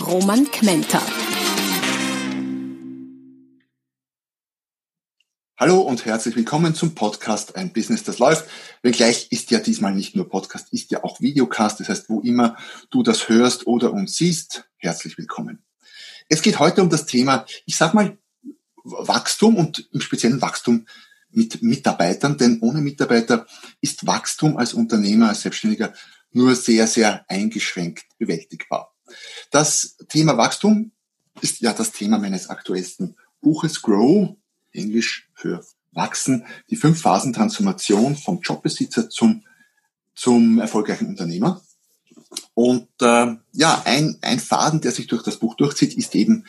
Roman Kmenter. Hallo und herzlich willkommen zum Podcast Ein Business, das läuft. Wenngleich ist ja diesmal nicht nur Podcast, ist ja auch Videocast. Das heißt, wo immer du das hörst oder uns siehst, herzlich willkommen. Es geht heute um das Thema, ich sag mal, Wachstum und im speziellen Wachstum mit Mitarbeitern, denn ohne Mitarbeiter ist Wachstum als Unternehmer, als Selbstständiger nur sehr, sehr eingeschränkt bewältigbar. Das Thema Wachstum ist ja das Thema meines aktuellsten Buches Grow, Englisch für Wachsen, die fünf Phasen Transformation vom Jobbesitzer zum, zum erfolgreichen Unternehmer. Und äh, ja, ein, ein Faden, der sich durch das Buch durchzieht, ist eben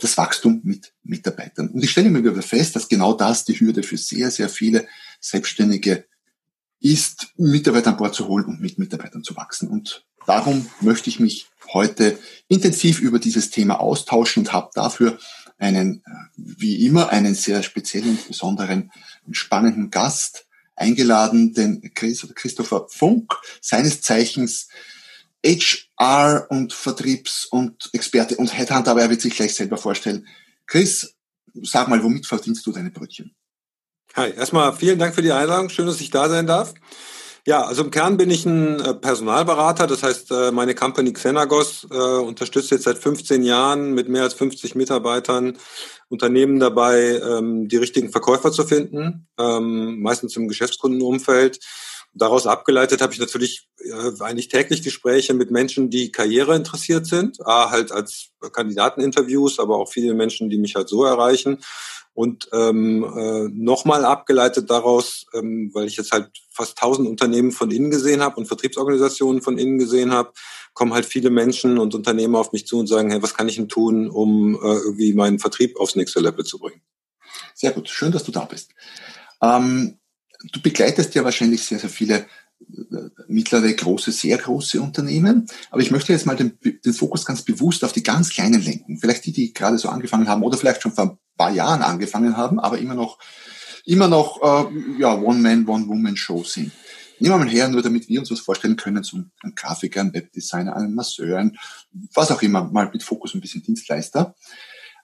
das Wachstum mit Mitarbeitern. Und ich stelle mir wieder fest, dass genau das die Hürde für sehr, sehr viele Selbstständige ist, Mitarbeiter an Bord zu holen und mit Mitarbeitern zu wachsen. Und darum möchte ich mich heute intensiv über dieses Thema austauschen und habe dafür einen, äh, wie immer, einen sehr speziellen, besonderen, spannenden Gast eingeladen, den Christopher Funk, seines Zeichens HR und Vertriebs- und Experte und Headhunter, aber er wird sich gleich selber vorstellen. Chris, sag mal, womit verdienst du deine Brötchen? Hi, erstmal vielen Dank für die Einladung. Schön, dass ich da sein darf. Ja, also im Kern bin ich ein äh, Personalberater. Das heißt, äh, meine Company Xenagos äh, unterstützt jetzt seit 15 Jahren mit mehr als 50 Mitarbeitern Unternehmen dabei, ähm, die richtigen Verkäufer zu finden, ähm, meistens im Geschäftskundenumfeld. Daraus abgeleitet habe ich natürlich eigentlich täglich Gespräche mit Menschen, die Karriere interessiert sind, A, halt als Kandidateninterviews, aber auch viele Menschen, die mich halt so erreichen. Und ähm, äh, nochmal abgeleitet daraus, ähm, weil ich jetzt halt fast tausend Unternehmen von innen gesehen habe und Vertriebsorganisationen von innen gesehen habe, kommen halt viele Menschen und Unternehmer auf mich zu und sagen, hey, was kann ich denn tun, um äh, irgendwie meinen Vertrieb aufs nächste Level zu bringen? Sehr gut, schön, dass du da bist. Ähm, du begleitest ja wahrscheinlich sehr, sehr viele mittlere, große, sehr große Unternehmen. Aber ich möchte jetzt mal den, den, Fokus ganz bewusst auf die ganz kleinen lenken. Vielleicht die, die gerade so angefangen haben oder vielleicht schon vor ein paar Jahren angefangen haben, aber immer noch, immer noch, äh, ja, One-Man, One-Woman-Show sind. Nehmen wir mal her, nur damit wir uns was vorstellen können, so ein Grafiker, ein Webdesigner, ein Masseur, ein, was auch immer, mal mit Fokus ein bisschen Dienstleister.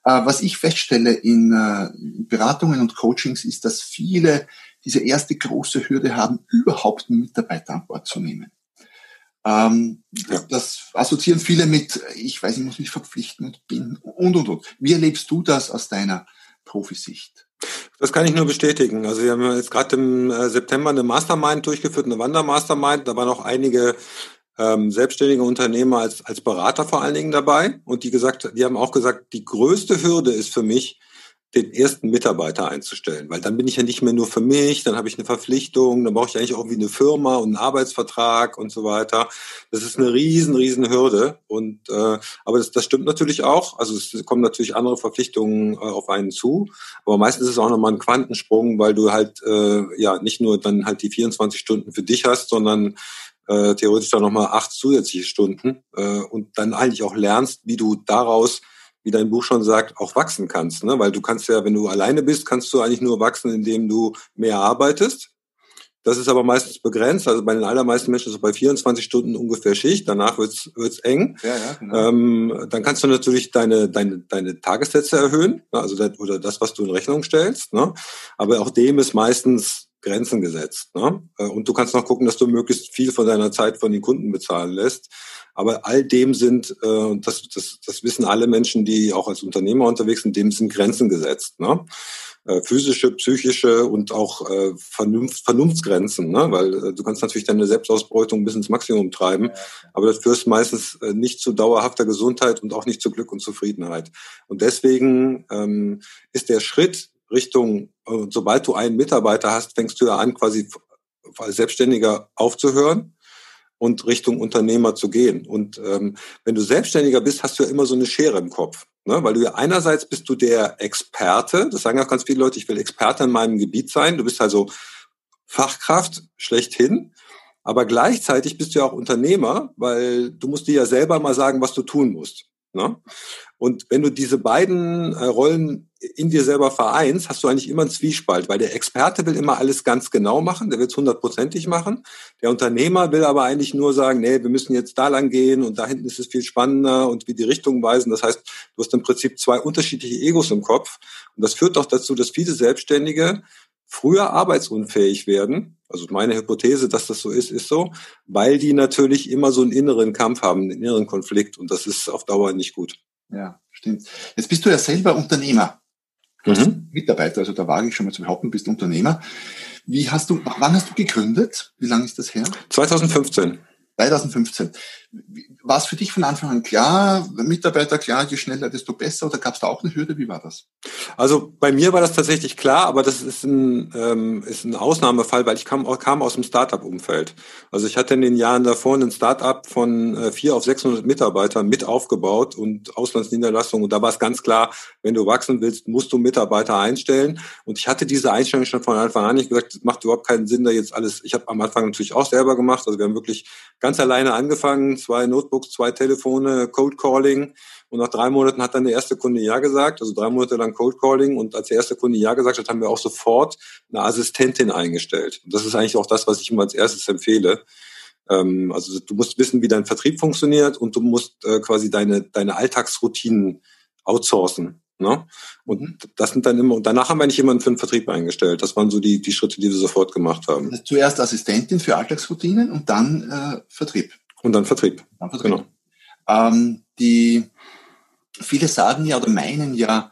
Äh, was ich feststelle in, äh, in Beratungen und Coachings ist, dass viele diese erste große Hürde haben, überhaupt einen Mitarbeiter an Bord zu nehmen. Ähm, ja. Das assoziieren viele mit, ich weiß, ich muss mich verpflichten und bin und und und. Wie erlebst du das aus deiner Profisicht? Das kann ich nur bestätigen. Also wir haben jetzt gerade im äh, September eine Mastermind durchgeführt, eine Wandermastermind. Da waren auch einige ähm, selbstständige Unternehmer als, als Berater vor allen Dingen dabei. Und die gesagt, die haben auch gesagt, die größte Hürde ist für mich, den ersten Mitarbeiter einzustellen, weil dann bin ich ja nicht mehr nur für mich, dann habe ich eine Verpflichtung, dann brauche ich eigentlich auch wie eine Firma und einen Arbeitsvertrag und so weiter. Das ist eine riesen, riesen Hürde. Und äh, aber das, das stimmt natürlich auch. Also es kommen natürlich andere Verpflichtungen äh, auf einen zu, aber meistens ist es auch nochmal ein Quantensprung, weil du halt äh, ja nicht nur dann halt die 24 Stunden für dich hast, sondern äh, theoretisch dann nochmal acht zusätzliche Stunden äh, und dann eigentlich auch lernst, wie du daraus wie dein Buch schon sagt, auch wachsen kannst. Ne? Weil du kannst ja, wenn du alleine bist, kannst du eigentlich nur wachsen, indem du mehr arbeitest. Das ist aber meistens begrenzt. Also bei den allermeisten Menschen ist es bei 24 Stunden ungefähr Schicht. Danach wird's wird's eng. Ja, ja, genau. ähm, dann kannst du natürlich deine, deine, deine Tagessätze erhöhen, ne? also das, oder das, was du in Rechnung stellst. Ne? Aber auch dem ist meistens Grenzen gesetzt. Ne? Äh, und du kannst noch gucken, dass du möglichst viel von deiner Zeit von den Kunden bezahlen lässt. Aber all dem sind, äh, das, das, das wissen alle Menschen, die auch als Unternehmer unterwegs sind, dem sind Grenzen gesetzt. Ne? Äh, physische, psychische und auch äh, Vernunft, Vernunftsgrenzen, ne? weil äh, du kannst natürlich deine Selbstausbeutung bis ins Maximum treiben, aber das führt meistens äh, nicht zu dauerhafter Gesundheit und auch nicht zu Glück und Zufriedenheit. Und deswegen ähm, ist der Schritt Richtung, äh, sobald du einen Mitarbeiter hast, fängst du ja an, quasi als Selbstständiger aufzuhören und Richtung Unternehmer zu gehen. Und ähm, wenn du Selbstständiger bist, hast du ja immer so eine Schere im Kopf. Ne? Weil du ja einerseits bist du der Experte, das sagen auch ganz viele Leute, ich will Experte in meinem Gebiet sein. Du bist also Fachkraft schlechthin. Aber gleichzeitig bist du ja auch Unternehmer, weil du musst dir ja selber mal sagen, was du tun musst. Ne? Und wenn du diese beiden äh, Rollen in dir selber vereinst, hast du eigentlich immer einen Zwiespalt, weil der Experte will immer alles ganz genau machen, der will es hundertprozentig machen. Der Unternehmer will aber eigentlich nur sagen, nee, wir müssen jetzt da lang gehen und da hinten ist es viel spannender und wie die Richtung weisen. Das heißt, du hast im Prinzip zwei unterschiedliche Egos im Kopf. Und das führt doch dazu, dass viele Selbstständige früher arbeitsunfähig werden. Also meine Hypothese, dass das so ist, ist so, weil die natürlich immer so einen inneren Kampf haben, einen inneren Konflikt und das ist auf Dauer nicht gut. Ja, stimmt. Jetzt bist du ja selber Unternehmer. Mhm. Mitarbeiter, also da wage ich schon mal zu behaupten, bist Unternehmer. Wie hast du, wann hast du gegründet? Wie lange ist das her? 2015. 2015. War es für dich von Anfang an klar, Mitarbeiter klar, je schneller, desto besser oder gab es da auch eine Hürde? Wie war das? Also bei mir war das tatsächlich klar, aber das ist ein, ähm, ist ein Ausnahmefall, weil ich kam, kam aus dem Startup-Umfeld. Also ich hatte in den Jahren davor ein Startup von äh, vier auf 600 Mitarbeitern mit aufgebaut und Auslandsniederlassungen und da war es ganz klar, wenn du wachsen willst, musst du Mitarbeiter einstellen und ich hatte diese Einstellung schon von Anfang an. Ich gesagt, es macht überhaupt keinen Sinn, da jetzt alles, ich habe am Anfang natürlich auch selber gemacht, also wir haben wirklich ganz alleine angefangen, zwei Notebooks, zwei Telefone, Code Calling. Und nach drei Monaten hat dann der erste Kunde Ja gesagt, also drei Monate lang Code Calling. Und als der erste Kunde Ja gesagt hat, haben wir auch sofort eine Assistentin eingestellt. Und das ist eigentlich auch das, was ich immer als erstes empfehle. Ähm, also du musst wissen, wie dein Vertrieb funktioniert und du musst äh, quasi deine, deine Alltagsroutinen outsourcen. Ne? Und mhm. das sind dann immer, und danach haben wir nicht jemanden für den Vertrieb eingestellt. Das waren so die, die Schritte, die wir sofort gemacht haben. Also zuerst Assistentin für Alltagsroutinen und dann äh, Vertrieb. Und dann Vertrieb. Dann Vertrieb. Genau. Ähm, die viele sagen ja oder meinen ja,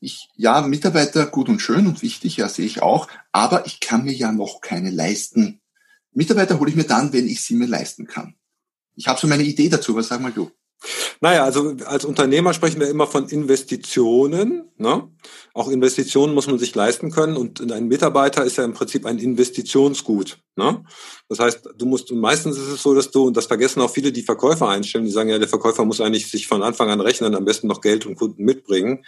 ich, ja, Mitarbeiter gut und schön und wichtig, ja, sehe ich auch, aber ich kann mir ja noch keine leisten. Mitarbeiter hole ich mir dann, wenn ich sie mir leisten kann. Ich habe so meine Idee dazu, was sag mal du? Naja, also als Unternehmer sprechen wir immer von Investitionen. Ne? Auch Investitionen muss man sich leisten können und ein Mitarbeiter ist ja im Prinzip ein Investitionsgut. Ne? Das heißt, du musst, und meistens ist es so, dass du, und das vergessen auch viele, die Verkäufer einstellen, die sagen, ja, der Verkäufer muss eigentlich sich von Anfang an rechnen, am besten noch Geld und Kunden mitbringen.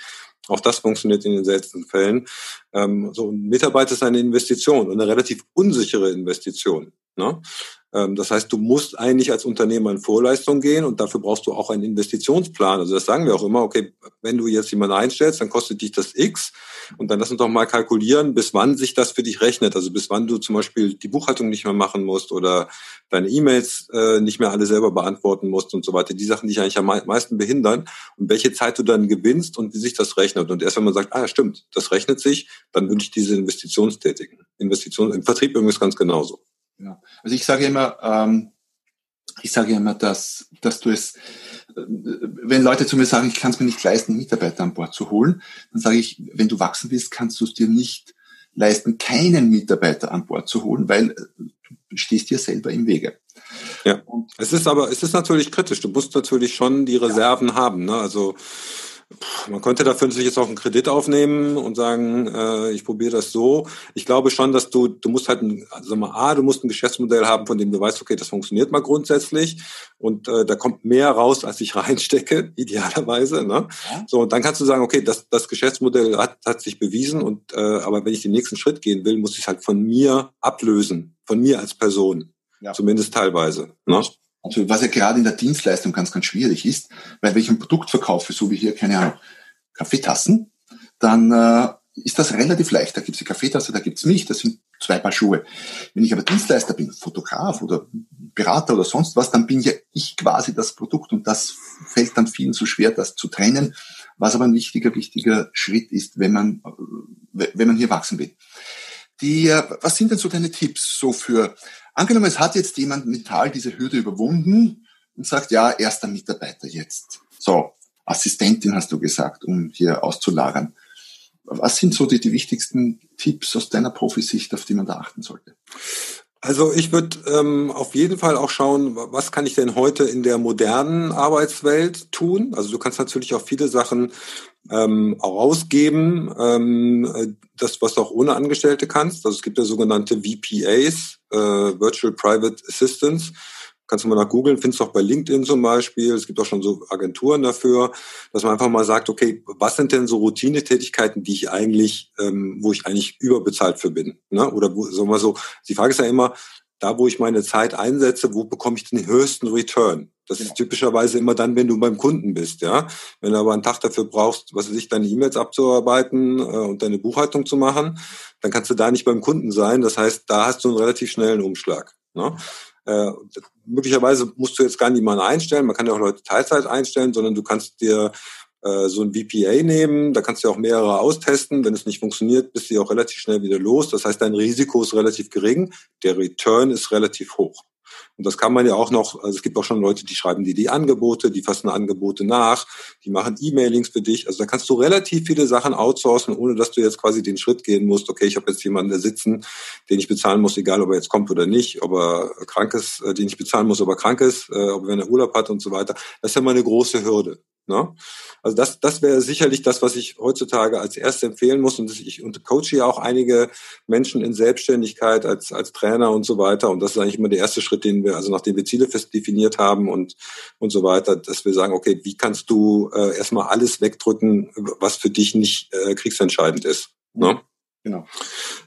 Auch das funktioniert in den seltensten Fällen. Ähm, so ein Mitarbeiter ist eine Investition und eine relativ unsichere Investition. Ne? Ähm, das heißt, du musst eigentlich als Unternehmer in Vorleistung gehen und dafür brauchst du auch einen Investitionsplan. Also das sagen wir auch immer, okay, wenn du jetzt jemanden einstellst, dann kostet dich das X und dann lass uns doch mal kalkulieren, bis wann sich das für dich rechnet. Also bis wann du zum Beispiel die Buchhaltung nicht mehr machen musst oder deine E-Mails äh, nicht mehr alle selber beantworten musst und so weiter. Die Sachen, die dich eigentlich am meisten behindern und welche Zeit du dann gewinnst und wie sich das rechnet. Und erst wenn man sagt, ah, stimmt, das rechnet sich, dann würde ich diese Investitionstätigen. Investition im Vertrieb übrigens ganz genauso. Ja. Also ich sage immer, ähm, ich sage immer, dass, dass du es, wenn Leute zu mir sagen, ich kann es mir nicht leisten, Mitarbeiter an Bord zu holen, dann sage ich, wenn du wachsen willst, kannst du es dir nicht leisten, keinen Mitarbeiter an Bord zu holen, weil äh, du stehst dir selber im Wege. Ja, es ist aber, es ist natürlich kritisch. Du musst natürlich schon die Reserven ja. haben. Ne? Also man könnte dafür natürlich jetzt auch einen Kredit aufnehmen und sagen, äh, ich probiere das so. Ich glaube schon, dass du, du musst halt, ein, also mal, A, du musst ein Geschäftsmodell haben, von dem du weißt, okay, das funktioniert mal grundsätzlich und äh, da kommt mehr raus, als ich reinstecke, idealerweise. Ne? Ja. So, und dann kannst du sagen, okay, das, das Geschäftsmodell hat, hat sich bewiesen und äh, aber wenn ich den nächsten Schritt gehen will, muss ich es halt von mir ablösen, von mir als Person. Ja. Zumindest teilweise. Ne? Also was ja gerade in der Dienstleistung ganz, ganz schwierig ist, weil wenn ich ein Produkt verkaufe, so wie hier, keine Ahnung, Kaffeetassen, dann äh, ist das relativ leicht. Da gibt's die Kaffeetasse, da gibt's mich, das sind zwei Paar Schuhe. Wenn ich aber Dienstleister bin, Fotograf oder Berater oder sonst was, dann bin ja ich quasi das Produkt und das fällt dann vielen so schwer, das zu trennen, was aber ein wichtiger, wichtiger Schritt ist, wenn man, äh, wenn man hier wachsen will. Die, äh, was sind denn so deine Tipps so für Angenommen, es hat jetzt jemand mental diese Hürde überwunden und sagt, ja, erster Mitarbeiter jetzt. So, Assistentin hast du gesagt, um hier auszulagern. Was sind so die, die wichtigsten Tipps aus deiner Profisicht, auf die man da achten sollte? Also ich würde ähm, auf jeden Fall auch schauen, was kann ich denn heute in der modernen Arbeitswelt tun? Also du kannst natürlich auch viele Sachen ähm, auch ausgeben, ähm, das, was du auch ohne Angestellte kannst. Also es gibt ja sogenannte VPAs, äh, Virtual Private Assistants. Kannst du mal nach googeln, findest du auch bei LinkedIn zum Beispiel. Es gibt auch schon so Agenturen dafür, dass man einfach mal sagt, okay, was sind denn so Routinetätigkeiten, die ich eigentlich, ähm, wo ich eigentlich überbezahlt für bin? Ne? Oder wo, sagen wir so, die Frage ist ja immer, da wo ich meine Zeit einsetze, wo bekomme ich den höchsten Return? Das genau. ist typischerweise immer dann, wenn du beim Kunden bist, ja. Wenn du aber einen Tag dafür brauchst, was weiß ich, deine E-Mails abzuarbeiten äh, und deine Buchhaltung zu machen, dann kannst du da nicht beim Kunden sein. Das heißt, da hast du einen relativ schnellen Umschlag. Ne? Äh, möglicherweise musst du jetzt gar niemanden einstellen, man kann ja auch Leute Teilzeit einstellen, sondern du kannst dir äh, so ein VPA nehmen, da kannst du auch mehrere austesten. Wenn es nicht funktioniert, bist du auch relativ schnell wieder los. Das heißt, dein Risiko ist relativ gering, der Return ist relativ hoch. Und das kann man ja auch noch, also es gibt auch schon Leute, die schreiben dir die Angebote, die fassen Angebote nach, die machen E-Mailings für dich. Also da kannst du relativ viele Sachen outsourcen, ohne dass du jetzt quasi den Schritt gehen musst, okay, ich habe jetzt jemanden da sitzen, den ich bezahlen muss, egal ob er jetzt kommt oder nicht, ob er krank ist, äh, den ich bezahlen muss, ob er krank ist, äh, ob er er Urlaub hat und so weiter. Das ist ja mal eine große Hürde. Ne? Also das, das wäre sicherlich das, was ich heutzutage als erstes empfehlen muss. Und ich und coache ja auch einige Menschen in Selbstständigkeit als, als Trainer und so weiter. Und das ist eigentlich immer der erste Schritt, den wir, also nachdem wir Ziele fest definiert haben und, und so weiter, dass wir sagen, okay, wie kannst du äh, erstmal alles wegdrücken, was für dich nicht äh, kriegsentscheidend ist. Ne? Genau.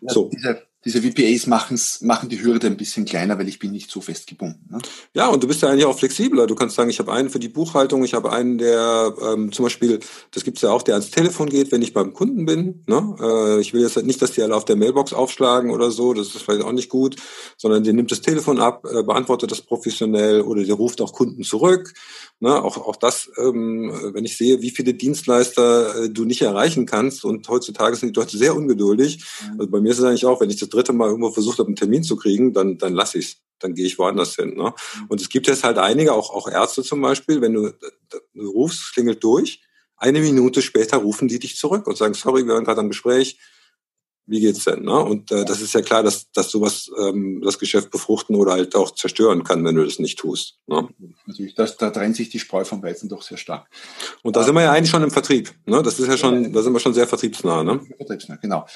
Ja, so. Diese, diese VPAs machen's, machen die Hürde ein bisschen kleiner, weil ich bin nicht so festgebunden. Ne? Ja, und du bist ja eigentlich auch flexibler. Du kannst sagen, ich habe einen für die Buchhaltung, ich habe einen, der ähm, zum Beispiel, das gibt's ja auch, der ans Telefon geht, wenn ich beim Kunden bin. Ne? Äh, ich will jetzt nicht, dass die alle auf der Mailbox aufschlagen oder so, das ist vielleicht auch nicht gut, sondern der nimmt das Telefon ab, äh, beantwortet das professionell oder der ruft auch Kunden zurück. Ne? Auch, auch das, ähm, wenn ich sehe, wie viele Dienstleister äh, du nicht erreichen kannst und heutzutage sind die Leute sehr ungeduldig. Mhm. Also bei mir ist es eigentlich auch, wenn ich das dritte Mal irgendwo versucht habe, einen Termin zu kriegen, dann, dann lasse ich's. Dann gehe ich woanders hin. Ne? Mhm. Und es gibt jetzt halt einige, auch, auch Ärzte zum Beispiel, wenn du, du rufst, klingelt durch, eine Minute später rufen die dich zurück und sagen, sorry, wir waren gerade am Gespräch, wie geht's denn? Ne? Und äh, das ist ja klar, dass, dass sowas ähm, das Geschäft befruchten oder halt auch zerstören kann, wenn du das nicht tust. Ne? Natürlich, das, da trennt sich die Spreu vom Weizen doch sehr stark. Und da ähm, sind wir ja eigentlich schon im Vertrieb. Ne? Das ist ja schon, da sind wir schon sehr vertriebsnah. Ne? Vertriebsnah, genau.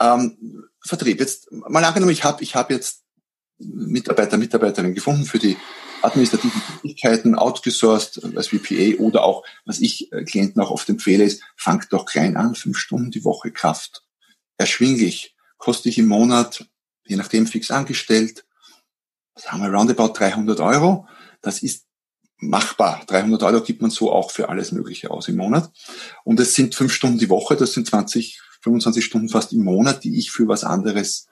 Ähm, Vertrieb. Jetzt mal angenommen, ich habe ich hab jetzt Mitarbeiter, Mitarbeiterin gefunden für die administrativen Tätigkeiten, outgesourced als VPA oder auch, was ich äh, Klienten auch oft empfehle, ist, fangt doch klein an, fünf Stunden die Woche Kraft. Erschwinglich. Koste ich im Monat, je nachdem fix angestellt, sagen wir roundabout 300 Euro. Das ist machbar. 300 Euro gibt man so auch für alles Mögliche aus im Monat. Und es sind fünf Stunden die Woche, das sind 20, 25 Stunden fast im Monat, die ich für was anderes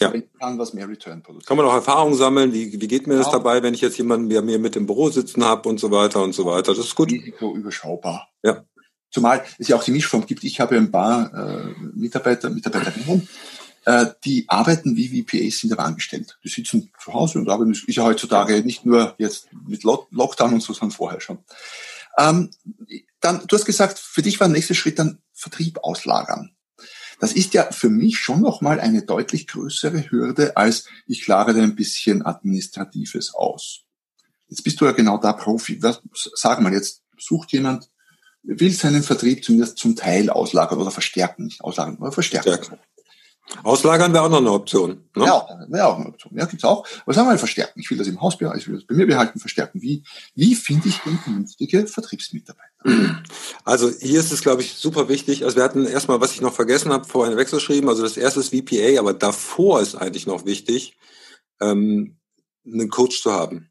ja. kann, was mehr Return produziert. Kann man auch Erfahrungen sammeln, wie, wie geht mir genau. das dabei, wenn ich jetzt jemanden bei mir mit im Büro sitzen habe und so weiter und so weiter. Das ist gut. Risiko überschaubar. Ja. Zumal es ja auch die Mischform gibt. Ich habe ein paar äh, Mitarbeiter, Mitarbeiterinnen, äh, die arbeiten wie VPAs, sind aber angestellt. Die sitzen zu Hause und arbeiten. Ist ja heutzutage nicht nur jetzt mit Lockdown und so, sondern vorher schon. Ähm, dann, du hast gesagt, für dich war der nächste Schritt dann Vertrieb auslagern. Das ist ja für mich schon nochmal eine deutlich größere Hürde, als ich klare ein bisschen Administratives aus. Jetzt bist du ja genau da Profi. Was, sag mal, jetzt sucht jemand, will seinen Vertrieb zumindest zum Teil auslagern oder verstärken, nicht auslagern, aber verstärken. verstärken. Auslagern wäre auch noch eine Option. Ne? Ja, wäre auch eine Option. Ja, gibt's auch. Aber sagen wir mal verstärken. Ich will das im Hausbereich, ich will das bei mir behalten, verstärken. Wie, wie finde ich denn vernünftige Vertriebsmitarbeiter? Also hier ist es, glaube ich, super wichtig. Also wir hatten erstmal, was ich noch vergessen habe, vorhin weggeschrieben. Also das erste ist VPA, aber davor ist eigentlich noch wichtig, ähm, einen Coach zu haben.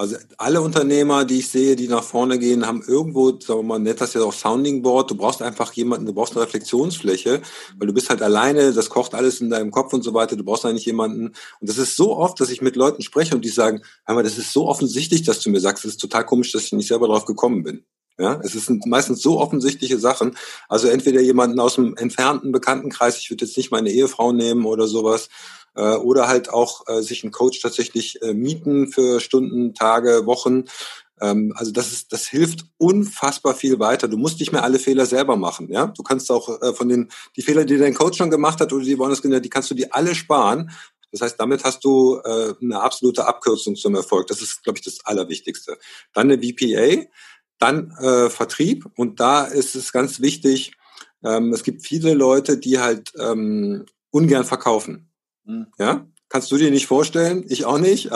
Also alle Unternehmer, die ich sehe, die nach vorne gehen, haben irgendwo, sagen wir mal, nennt das ja auch Sounding Board. Du brauchst einfach jemanden, du brauchst eine Reflexionsfläche, weil du bist halt alleine, das kocht alles in deinem Kopf und so weiter. Du brauchst eigentlich jemanden. Und das ist so oft, dass ich mit Leuten spreche und die sagen, hör mal, das ist so offensichtlich, dass du mir sagst, das ist total komisch, dass ich nicht selber drauf gekommen bin. Ja, es sind meistens so offensichtliche Sachen. Also entweder jemanden aus dem entfernten Bekanntenkreis, ich würde jetzt nicht meine Ehefrau nehmen oder sowas, äh, oder halt auch äh, sich einen Coach tatsächlich äh, mieten für Stunden, Tage, Wochen. Ähm, also das ist, das hilft unfassbar viel weiter. Du musst nicht mehr alle Fehler selber machen. Ja, du kannst auch äh, von den die Fehler, die dein Coach schon gemacht hat oder die woanders die kannst du dir alle sparen. Das heißt, damit hast du äh, eine absolute Abkürzung zum Erfolg. Das ist, glaube ich, das Allerwichtigste. Dann eine VPA, dann äh, Vertrieb und da ist es ganz wichtig. Ähm, es gibt viele Leute, die halt ähm, ungern verkaufen. Mhm. Ja, Kannst du dir nicht vorstellen, ich auch nicht,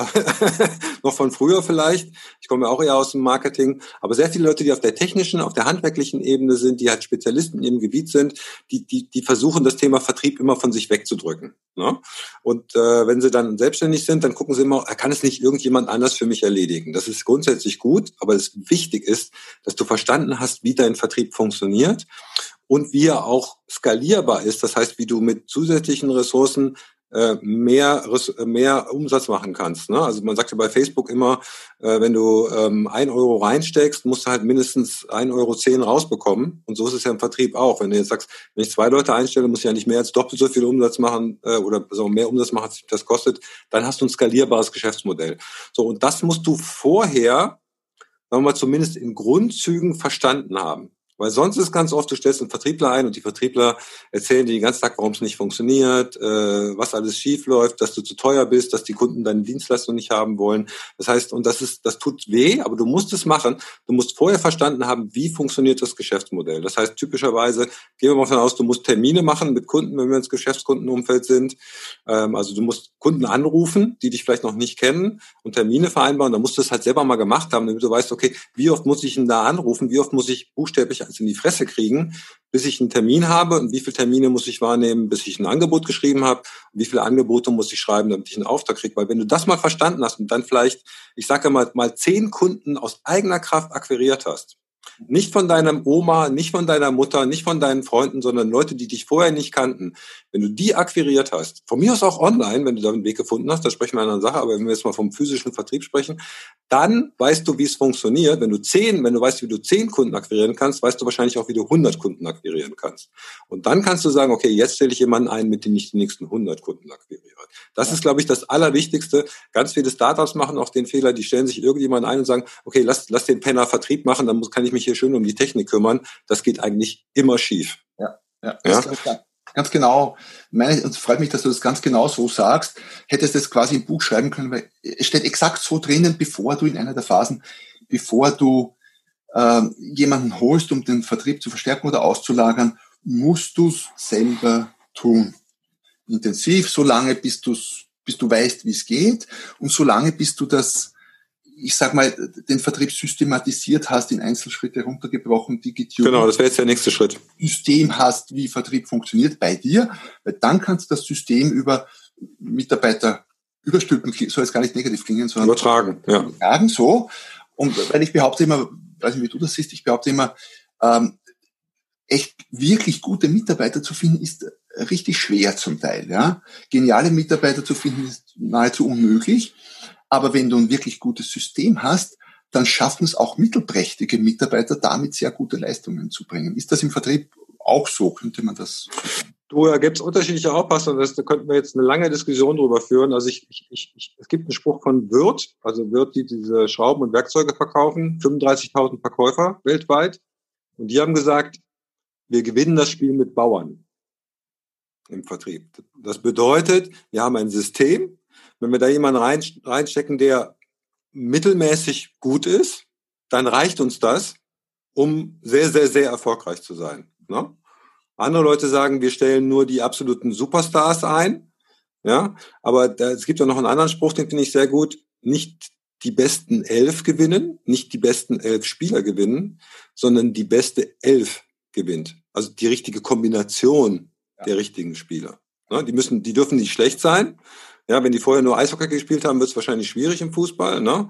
noch von früher vielleicht. Ich komme ja auch eher aus dem Marketing, aber sehr viele Leute, die auf der technischen, auf der handwerklichen Ebene sind, die halt Spezialisten in ihrem Gebiet sind, die, die, die versuchen das Thema Vertrieb immer von sich wegzudrücken. Ne? Und äh, wenn sie dann selbstständig sind, dann gucken sie immer, kann es nicht irgendjemand anders für mich erledigen. Das ist grundsätzlich gut, aber es wichtig ist, dass du verstanden hast, wie dein Vertrieb funktioniert und wie er auch skalierbar ist. Das heißt, wie du mit zusätzlichen Ressourcen mehr, mehr Umsatz machen kannst. Ne? Also man sagt ja bei Facebook immer, äh, wenn du ähm, ein Euro reinsteckst, musst du halt mindestens ein Euro zehn rausbekommen. Und so ist es ja im Vertrieb auch. Wenn du jetzt sagst, wenn ich zwei Leute einstelle, muss ich ja nicht mehr als doppelt so viel Umsatz machen äh, oder so mehr Umsatz machen, als das kostet, dann hast du ein skalierbares Geschäftsmodell. So, und das musst du vorher, sagen wir mal, zumindest in Grundzügen verstanden haben. Weil sonst ist ganz oft, du stellst einen Vertriebler ein und die Vertriebler erzählen dir den ganzen Tag, warum es nicht funktioniert, äh, was alles schief läuft, dass du zu teuer bist, dass die Kunden deine Dienstleistung nicht haben wollen. Das heißt, und das ist, das tut weh, aber du musst es machen. Du musst vorher verstanden haben, wie funktioniert das Geschäftsmodell. Das heißt, typischerweise, gehen wir mal davon aus, du musst Termine machen mit Kunden, wenn wir ins Geschäftskundenumfeld sind. Ähm, also du musst Kunden anrufen, die dich vielleicht noch nicht kennen und Termine vereinbaren. Da musst du es halt selber mal gemacht haben, damit du weißt, okay, wie oft muss ich ihn da anrufen, wie oft muss ich buchstäblich eins in die Fresse kriegen, bis ich einen Termin habe und wie viele Termine muss ich wahrnehmen, bis ich ein Angebot geschrieben habe, wie viele Angebote muss ich schreiben, damit ich einen Auftrag kriege. Weil wenn du das mal verstanden hast und dann vielleicht, ich sage mal, mal zehn Kunden aus eigener Kraft akquiriert hast, nicht von deinem Oma, nicht von deiner Mutter, nicht von deinen Freunden, sondern Leute, die dich vorher nicht kannten. Wenn du die akquiriert hast, von mir aus auch online, wenn du da einen Weg gefunden hast, da sprechen wir an einer Sache, aber wenn wir jetzt mal vom physischen Vertrieb sprechen, dann weißt du, wie es funktioniert. Wenn du zehn, wenn du weißt, wie du zehn Kunden akquirieren kannst, weißt du wahrscheinlich auch, wie du 100 Kunden akquirieren kannst. Und dann kannst du sagen, okay, jetzt stelle ich jemanden ein, mit dem ich die nächsten 100 Kunden akquiriere. Das ja. ist, glaube ich, das Allerwichtigste. Ganz viele Startups machen auch den Fehler, die stellen sich irgendjemanden ein und sagen, okay, lass, lass den Penner Vertrieb machen, dann muss, kann ich mich hier schön um die Technik kümmern. Das geht eigentlich immer schief. Ja, ja. ja? ganz genau. Meine, und es freut mich, dass du das ganz genau so sagst. Hättest du das quasi im Buch schreiben können, weil es steht exakt so drinnen, bevor du in einer der Phasen, bevor du äh, jemanden holst, um den Vertrieb zu verstärken oder auszulagern, musst du es selber tun. Intensiv, solange bis, du's, bis du weißt, wie es geht und solange bis du das ich sag mal, den Vertrieb systematisiert hast, in Einzelschritte runtergebrochen, digital. Genau, das wäre jetzt der nächste Schritt. System hast, wie Vertrieb funktioniert bei dir, weil dann kannst du das System über Mitarbeiter überstülpen, soll es gar nicht negativ klingen, sondern übertragen, ja. Übertragen, so. Und weil ich behaupte immer, weiß nicht, wie du das siehst, ich behaupte immer, ähm, echt wirklich gute Mitarbeiter zu finden, ist richtig schwer zum Teil. Ja? Geniale Mitarbeiter zu finden, ist nahezu unmöglich. Aber wenn du ein wirklich gutes System hast, dann schaffen es auch mittelprächtige Mitarbeiter, damit sehr gute Leistungen zu bringen. Ist das im Vertrieb auch so? Könnte man das? Du, da gibt es unterschiedliche Auffassungen. da könnten wir jetzt eine lange Diskussion drüber führen. Also ich, ich, ich, es gibt einen Spruch von Wirt, also Wirt, die diese Schrauben und Werkzeuge verkaufen, 35.000 Verkäufer weltweit. Und die haben gesagt, wir gewinnen das Spiel mit Bauern im Vertrieb. Das bedeutet, wir haben ein System, wenn wir da jemanden rein, reinstecken, der mittelmäßig gut ist, dann reicht uns das, um sehr, sehr, sehr erfolgreich zu sein. Ne? Andere Leute sagen, wir stellen nur die absoluten Superstars ein. Ja, aber da, es gibt ja noch einen anderen Spruch, den finde ich sehr gut. Nicht die besten elf gewinnen, nicht die besten elf Spieler gewinnen, sondern die beste elf gewinnt. Also die richtige Kombination ja. der richtigen Spieler. Ne? Die müssen, die dürfen nicht schlecht sein, ja, wenn die vorher nur Eishockey gespielt haben, wird es wahrscheinlich schwierig im Fußball. Ne?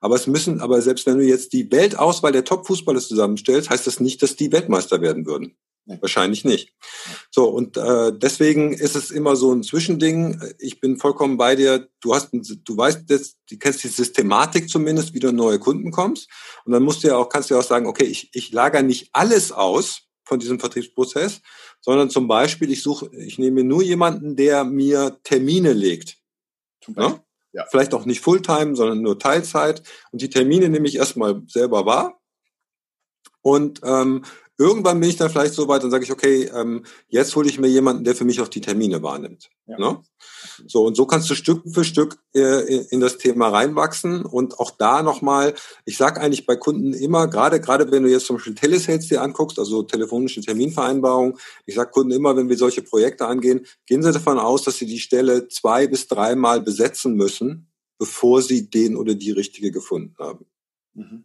Aber es müssen, aber selbst wenn du jetzt die Weltauswahl der Top-Fußballer zusammenstellst, heißt das nicht, dass die Weltmeister werden würden. Ja. Wahrscheinlich nicht. So, und äh, deswegen ist es immer so ein Zwischending. Ich bin vollkommen bei dir. Du hast, du weißt jetzt, du kennst die Systematik zumindest, wie du an neue Kunden kommst. Und dann musst du ja auch, kannst du ja auch sagen, okay, ich, ich lager nicht alles aus von diesem Vertriebsprozess, sondern zum Beispiel, ich suche, ich nehme nur jemanden, der mir Termine legt. Ja? ja? Vielleicht auch nicht Fulltime, sondern nur Teilzeit. Und die Termine nehme ich erstmal selber wahr und ähm, irgendwann bin ich dann vielleicht so weit, dann sage ich, okay, ähm, jetzt hole ich mir jemanden, der für mich auch die Termine wahrnimmt. Ja. Ne? So, und so kannst du Stück für Stück äh, in das Thema reinwachsen und auch da nochmal, ich sage eigentlich bei Kunden immer, gerade gerade wenn du jetzt zum Beispiel Telesales dir anguckst, also telefonische Terminvereinbarung, ich sage Kunden immer, wenn wir solche Projekte angehen, gehen sie davon aus, dass sie die Stelle zwei bis dreimal besetzen müssen, bevor sie den oder die richtige gefunden haben. Mhm.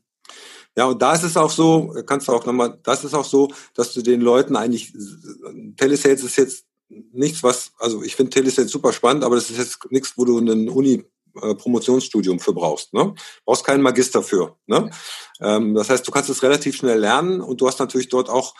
Ja, und da ist es auch so, kannst du auch nochmal, das ist auch so, dass du den Leuten eigentlich, Telesales ist jetzt nichts, was, also ich finde Telesales super spannend, aber das ist jetzt nichts, wo du einen Uni Promotionsstudium für brauchst. Ne? Brauchst keinen Magister für. Ne? Ähm, das heißt, du kannst es relativ schnell lernen und du hast natürlich dort auch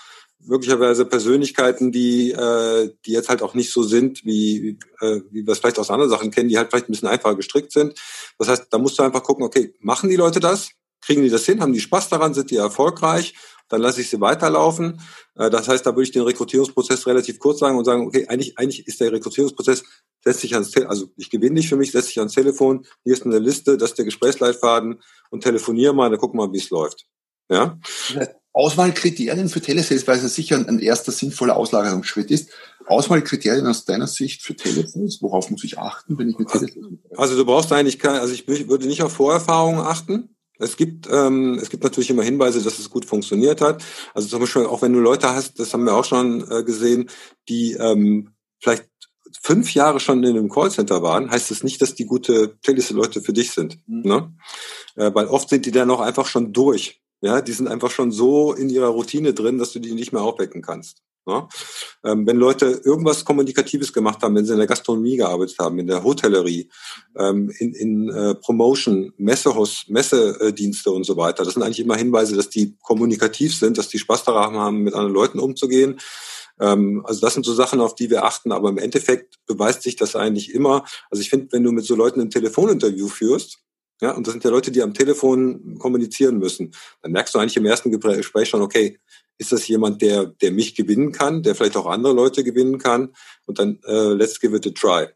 möglicherweise Persönlichkeiten, die, äh, die jetzt halt auch nicht so sind, wie, äh, wie wir es vielleicht aus anderen Sachen kennen, die halt vielleicht ein bisschen einfacher gestrickt sind. Das heißt, da musst du einfach gucken, okay, machen die Leute das? Kriegen die das hin? Haben die Spaß daran? Sind die erfolgreich? Dann lasse ich sie weiterlaufen. Äh, das heißt, da würde ich den Rekrutierungsprozess relativ kurz sagen und sagen, okay, eigentlich, eigentlich ist der Rekrutierungsprozess, setzt sich ans Telefon, also ich gewinne dich für mich, setz dich ans Telefon, hier ist eine Liste, das ist der Gesprächsleitfaden und telefoniere mal, dann gucken wir mal, wie es läuft. Ja? Auswahlkriterien für Telesales, weil es sicher ein erster sinnvoller Auslagerungsschritt ist. Auswahlkriterien aus deiner Sicht für Telesales, worauf muss ich achten, wenn ich mit Telesales Also du brauchst eigentlich kein, also ich würde nicht auf Vorerfahrungen achten. Es gibt, ähm, es gibt natürlich immer Hinweise, dass es gut funktioniert hat. Also zum Beispiel auch wenn du Leute hast, das haben wir auch schon äh, gesehen, die ähm, vielleicht fünf Jahre schon in einem Callcenter waren, heißt das nicht, dass die gute Telesales-Leute für dich sind. Mhm. Ne? Äh, weil oft sind die dann auch einfach schon durch. Ja, die sind einfach schon so in ihrer Routine drin, dass du die nicht mehr aufwecken kannst. Ja? Ähm, wenn Leute irgendwas Kommunikatives gemacht haben, wenn sie in der Gastronomie gearbeitet haben, in der Hotellerie, ähm, in, in äh, Promotion, Messehaus, Messedienste und so weiter, das sind eigentlich immer Hinweise, dass die kommunikativ sind, dass die Spaß daran haben, mit anderen Leuten umzugehen. Ähm, also das sind so Sachen, auf die wir achten, aber im Endeffekt beweist sich das eigentlich immer. Also ich finde, wenn du mit so Leuten ein Telefoninterview führst, ja, und das sind ja Leute, die am Telefon kommunizieren müssen, dann merkst du eigentlich im ersten Gespräch schon, okay, ist das jemand, der, der mich gewinnen kann, der vielleicht auch andere Leute gewinnen kann? Und dann äh, let's give it a try.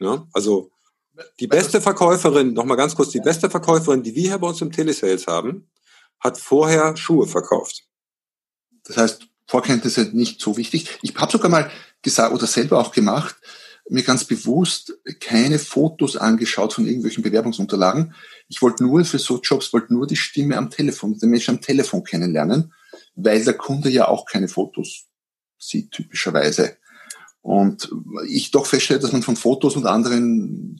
Ja? Also die beste Verkäuferin, nochmal ganz kurz, die beste Verkäuferin, die wir hier bei uns im Telesales haben, hat vorher Schuhe verkauft. Das heißt, Vorkenntnisse nicht so wichtig. Ich habe sogar mal gesagt oder selber auch gemacht, mir ganz bewusst keine Fotos angeschaut von irgendwelchen Bewerbungsunterlagen. Ich wollte nur für so Jobs, wollte nur die Stimme am Telefon, den Menschen am Telefon kennenlernen weil der Kunde ja auch keine Fotos sieht, typischerweise. Und ich doch feststelle, dass man von Fotos und anderen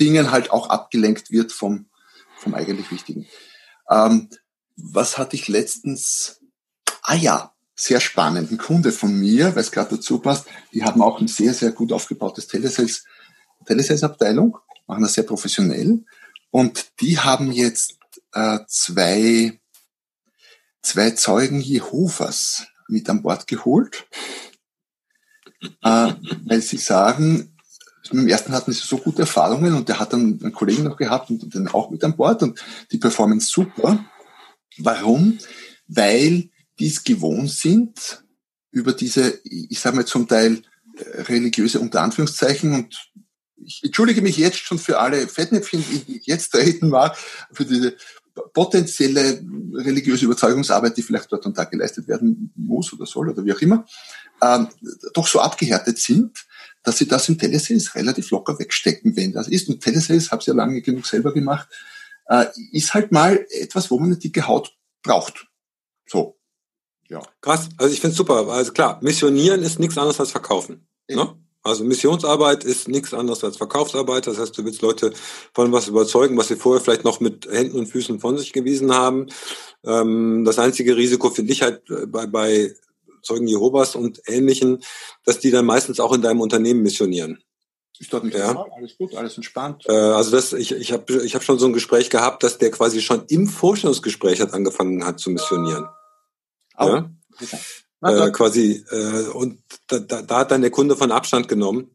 Dingen halt auch abgelenkt wird vom, vom eigentlich Wichtigen. Ähm, was hatte ich letztens? Ah ja, sehr spannend. Ein Kunde von mir, weil es gerade dazu passt, die haben auch ein sehr, sehr gut aufgebautes Telesales, Telesales-Abteilung, machen das sehr professionell. Und die haben jetzt äh, zwei zwei Zeugen Jehovas mit an Bord geholt, äh, weil sie sagen, im ersten hatten sie so gute Erfahrungen und der hat dann einen Kollegen noch gehabt und den auch mit an Bord und die Performance super. Warum? Weil die es gewohnt sind, über diese, ich sage mal zum Teil äh, religiöse unter Anführungszeichen und ich entschuldige mich jetzt schon für alle Fettnäpfchen, die ich jetzt treten mag, für diese potenzielle religiöse Überzeugungsarbeit, die vielleicht dort und da geleistet werden muss oder soll oder wie auch immer, ähm, doch so abgehärtet sind, dass sie das im Telesales relativ locker wegstecken, wenn das ist. Und Telesales, habe es ja lange genug selber gemacht, äh, ist halt mal etwas, wo man eine dicke Haut braucht. So. Ja. Krass, also ich finde es super. Also klar, missionieren ist nichts anderes als verkaufen. Ne? Also Missionsarbeit ist nichts anderes als Verkaufsarbeit. Das heißt, du willst Leute von was überzeugen, was sie vorher vielleicht noch mit Händen und Füßen von sich gewiesen haben. Ähm, das einzige Risiko finde ich halt äh, bei, bei Zeugen Jehovas und Ähnlichen, dass die dann meistens auch in deinem Unternehmen missionieren. Ist dort nicht ja. Fall. alles gut, alles entspannt. Äh, also das, ich, ich habe ich hab schon so ein Gespräch gehabt, dass der quasi schon im Vorstellungsgespräch hat angefangen hat zu missionieren. Oh. Ja? äh, quasi äh, und da, da, da hat dann der Kunde von Abstand genommen.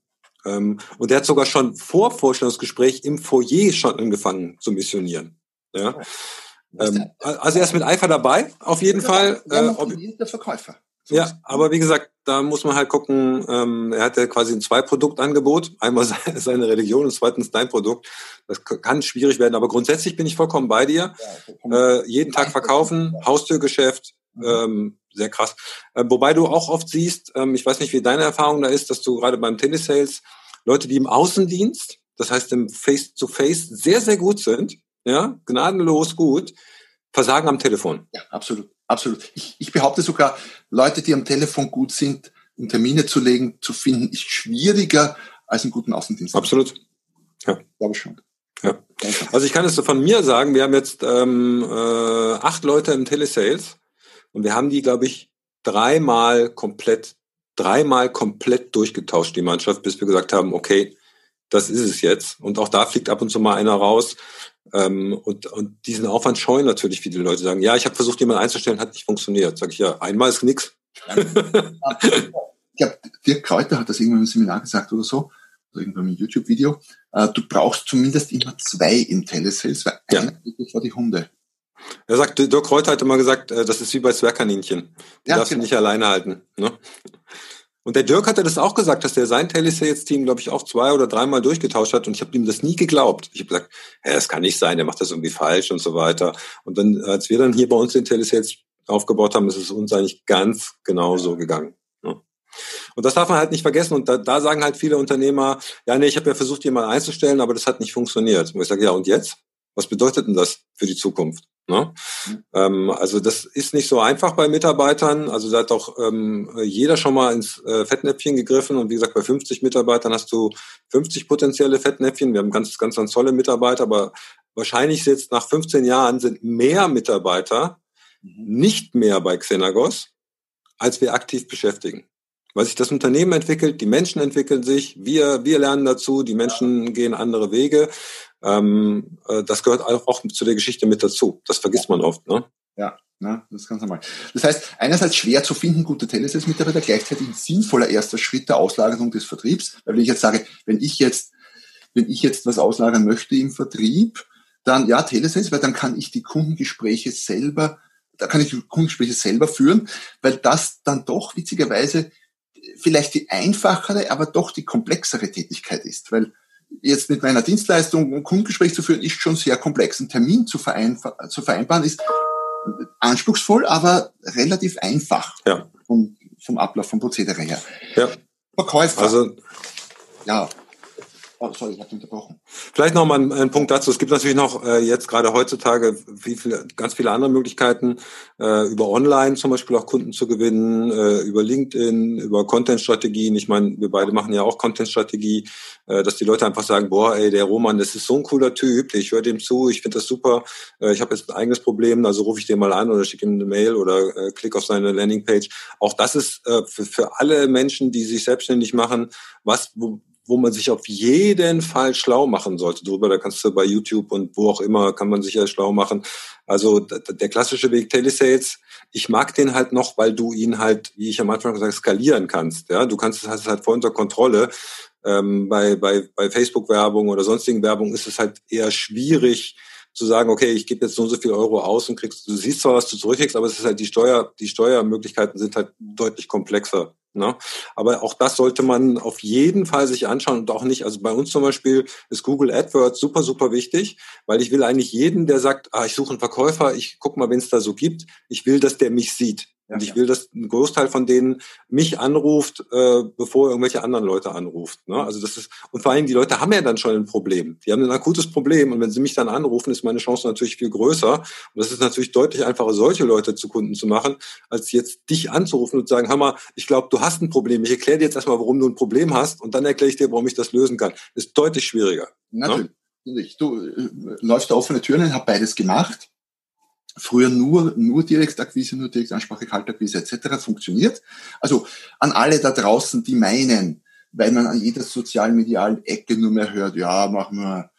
Ähm, und der hat sogar schon vor Vorstellungsgespräch im Foyer schon angefangen zu missionieren. Ja. Ähm, also er ist mit Eifer dabei, auf jeden Fall. Äh, ob, der Verkäufer. So ja, aber wie gesagt, da muss man halt gucken, ähm, er hat ja quasi ein Zwei-Produkt-Angebot. Einmal seine Religion und zweitens dein Produkt. Das kann schwierig werden, aber grundsätzlich bin ich vollkommen bei dir. Ja, äh, jeden Tag verkaufen, Haustürgeschäft, Mhm. Ähm, sehr krass. Äh, wobei du auch oft siehst, ähm, ich weiß nicht, wie deine Erfahrung da ist, dass du gerade beim Telesales Leute, die im Außendienst, das heißt im Face-to-Face sehr, sehr gut sind, ja, gnadenlos gut, versagen am Telefon. Ja, absolut, absolut. Ich, ich behaupte sogar, Leute, die am Telefon gut sind, um Termine zu legen, zu finden, ist schwieriger als einen guten Außendienst. Absolut. Ja. Glaube ich schon. Ja. Also ich kann es so von mir sagen, wir haben jetzt ähm, äh, acht Leute im Telesales und wir haben die, glaube ich, dreimal komplett, dreimal komplett durchgetauscht, die Mannschaft, bis wir gesagt haben, okay, das ist es jetzt. Und auch da fliegt ab und zu mal einer raus. Ähm, und, und diesen Aufwand scheuen natürlich viele Leute sagen, ja, ich habe versucht, jemanden einzustellen, hat nicht funktioniert. Sag ich ja, einmal ist nix. ich glaube, Dirk Kräuter hat das irgendwann im Seminar gesagt oder so, oder irgendwann im YouTube-Video. Äh, du brauchst zumindest immer zwei im Telesales, weil ja. einer geht vor die Hunde. Er sagt, Dirk Kräuter hat immer gesagt, äh, das ist wie bei Zwergkaninchen. Du ja, darfst genau. nicht alleine halten. Ne? Und der Dirk hatte das auch gesagt, dass der sein Telesales-Team, glaube ich, auch zwei oder dreimal durchgetauscht hat und ich habe ihm das nie geglaubt. Ich habe gesagt, ja, das kann nicht sein, der macht das irgendwie falsch und so weiter. Und dann, als wir dann hier bei uns den Telesales aufgebaut haben, ist es uns eigentlich ganz genau so gegangen. Ne? Und das darf man halt nicht vergessen. Und da, da sagen halt viele Unternehmer, ja, nee, ich habe ja versucht, jemanden einzustellen, aber das hat nicht funktioniert. Und ich sage, ja, und jetzt? Was bedeutet denn das für die Zukunft? Ne? Mhm. Ähm, also das ist nicht so einfach bei Mitarbeitern. Also da hat auch ähm, jeder schon mal ins äh, Fettnäpfchen gegriffen. Und wie gesagt, bei 50 Mitarbeitern hast du 50 potenzielle Fettnäpfchen. Wir haben ganz, ganz, ganz tolle Mitarbeiter, aber wahrscheinlich jetzt nach 15 Jahren sind mehr Mitarbeiter mhm. nicht mehr bei Xenagos, als wir aktiv beschäftigen weil sich das Unternehmen entwickelt, die Menschen entwickeln sich, wir, wir lernen dazu, die Menschen gehen andere Wege. Ähm, äh, das gehört auch zu der Geschichte mit dazu. Das vergisst man oft. Ne? Ja, ne, das ist ganz normal. Das heißt, einerseits schwer zu finden, gute Telesales-Mitarbeiter, gleichzeitig ein sinnvoller erster Schritt der Auslagerung des Vertriebs. Weil wenn ich jetzt sage, wenn ich jetzt, wenn ich jetzt was auslagern möchte im Vertrieb, dann ja, Telesales, weil dann kann ich die Kundengespräche selber, da kann ich die Kundengespräche selber führen, weil das dann doch witzigerweise vielleicht die einfachere, aber doch die komplexere Tätigkeit ist. Weil jetzt mit meiner Dienstleistung ein Kundengespräch zu führen, ist schon sehr komplex. Ein Termin zu, zu vereinbaren ist anspruchsvoll, aber relativ einfach ja. vom, vom Ablauf, vom Prozedere her. Ja. Verkäufer. Also, ja, Oh, sorry, ich habe unterbrochen. Vielleicht noch mal ein, Punkt dazu. Es gibt natürlich noch äh, jetzt gerade heutzutage wie viele, ganz viele andere Möglichkeiten, äh, über Online zum Beispiel auch Kunden zu gewinnen, äh, über LinkedIn, über Content-Strategien. Ich meine, wir beide machen ja auch Content-Strategie, äh, dass die Leute einfach sagen, boah, ey, der Roman, das ist so ein cooler Typ, ich höre dem zu, ich finde das super, äh, ich habe jetzt ein eigenes Problem, also rufe ich den mal an oder schicke ihm eine Mail oder äh, klick auf seine Landingpage. Auch das ist äh, für, für alle Menschen, die sich selbstständig machen, was, wo, wo man sich auf jeden Fall schlau machen sollte. Darüber, da kannst du bei YouTube und wo auch immer, kann man sich ja schlau machen. Also der klassische Weg Telesales, ich mag den halt noch, weil du ihn halt, wie ich am Anfang gesagt skalieren kannst. Ja, du kannst es hast halt voll unter Kontrolle. Ähm, bei bei, bei Facebook-Werbung oder sonstigen Werbung ist es halt eher schwierig, zu sagen, okay, ich gebe jetzt so und so viel Euro aus und kriegst, du siehst zwar, was du zurückkriegst, aber es ist halt die Steuer, die Steuermöglichkeiten sind halt deutlich komplexer. Ne? Aber auch das sollte man auf jeden Fall sich anschauen und auch nicht, also bei uns zum Beispiel ist Google AdWords super, super wichtig, weil ich will eigentlich jeden, der sagt, ah, ich suche einen Verkäufer, ich guck mal, wen es da so gibt, ich will, dass der mich sieht. Und ich will, dass ein Großteil von denen mich anruft, äh, bevor irgendwelche anderen Leute anruft. Ne? Also das ist und vor allem die Leute haben ja dann schon ein Problem. Die haben ein akutes Problem und wenn sie mich dann anrufen, ist meine Chance natürlich viel größer. Und das ist natürlich deutlich einfacher, solche Leute zu Kunden zu machen, als jetzt dich anzurufen und zu sagen, Hammer, ich glaube, du hast ein Problem. Ich erkläre dir jetzt erstmal, warum du ein Problem hast und dann erkläre ich dir, warum ich das lösen kann. Ist deutlich schwieriger. Ne? Natürlich. Ne? Du äh, läufst da offene Türen, habe beides gemacht früher nur, nur Direktakquise, nur Direktansprache, Kaltakquise etc. funktioniert. Also an alle da draußen, die meinen, weil man an jeder sozialmedialen Ecke nur mehr hört, ja, mach mal,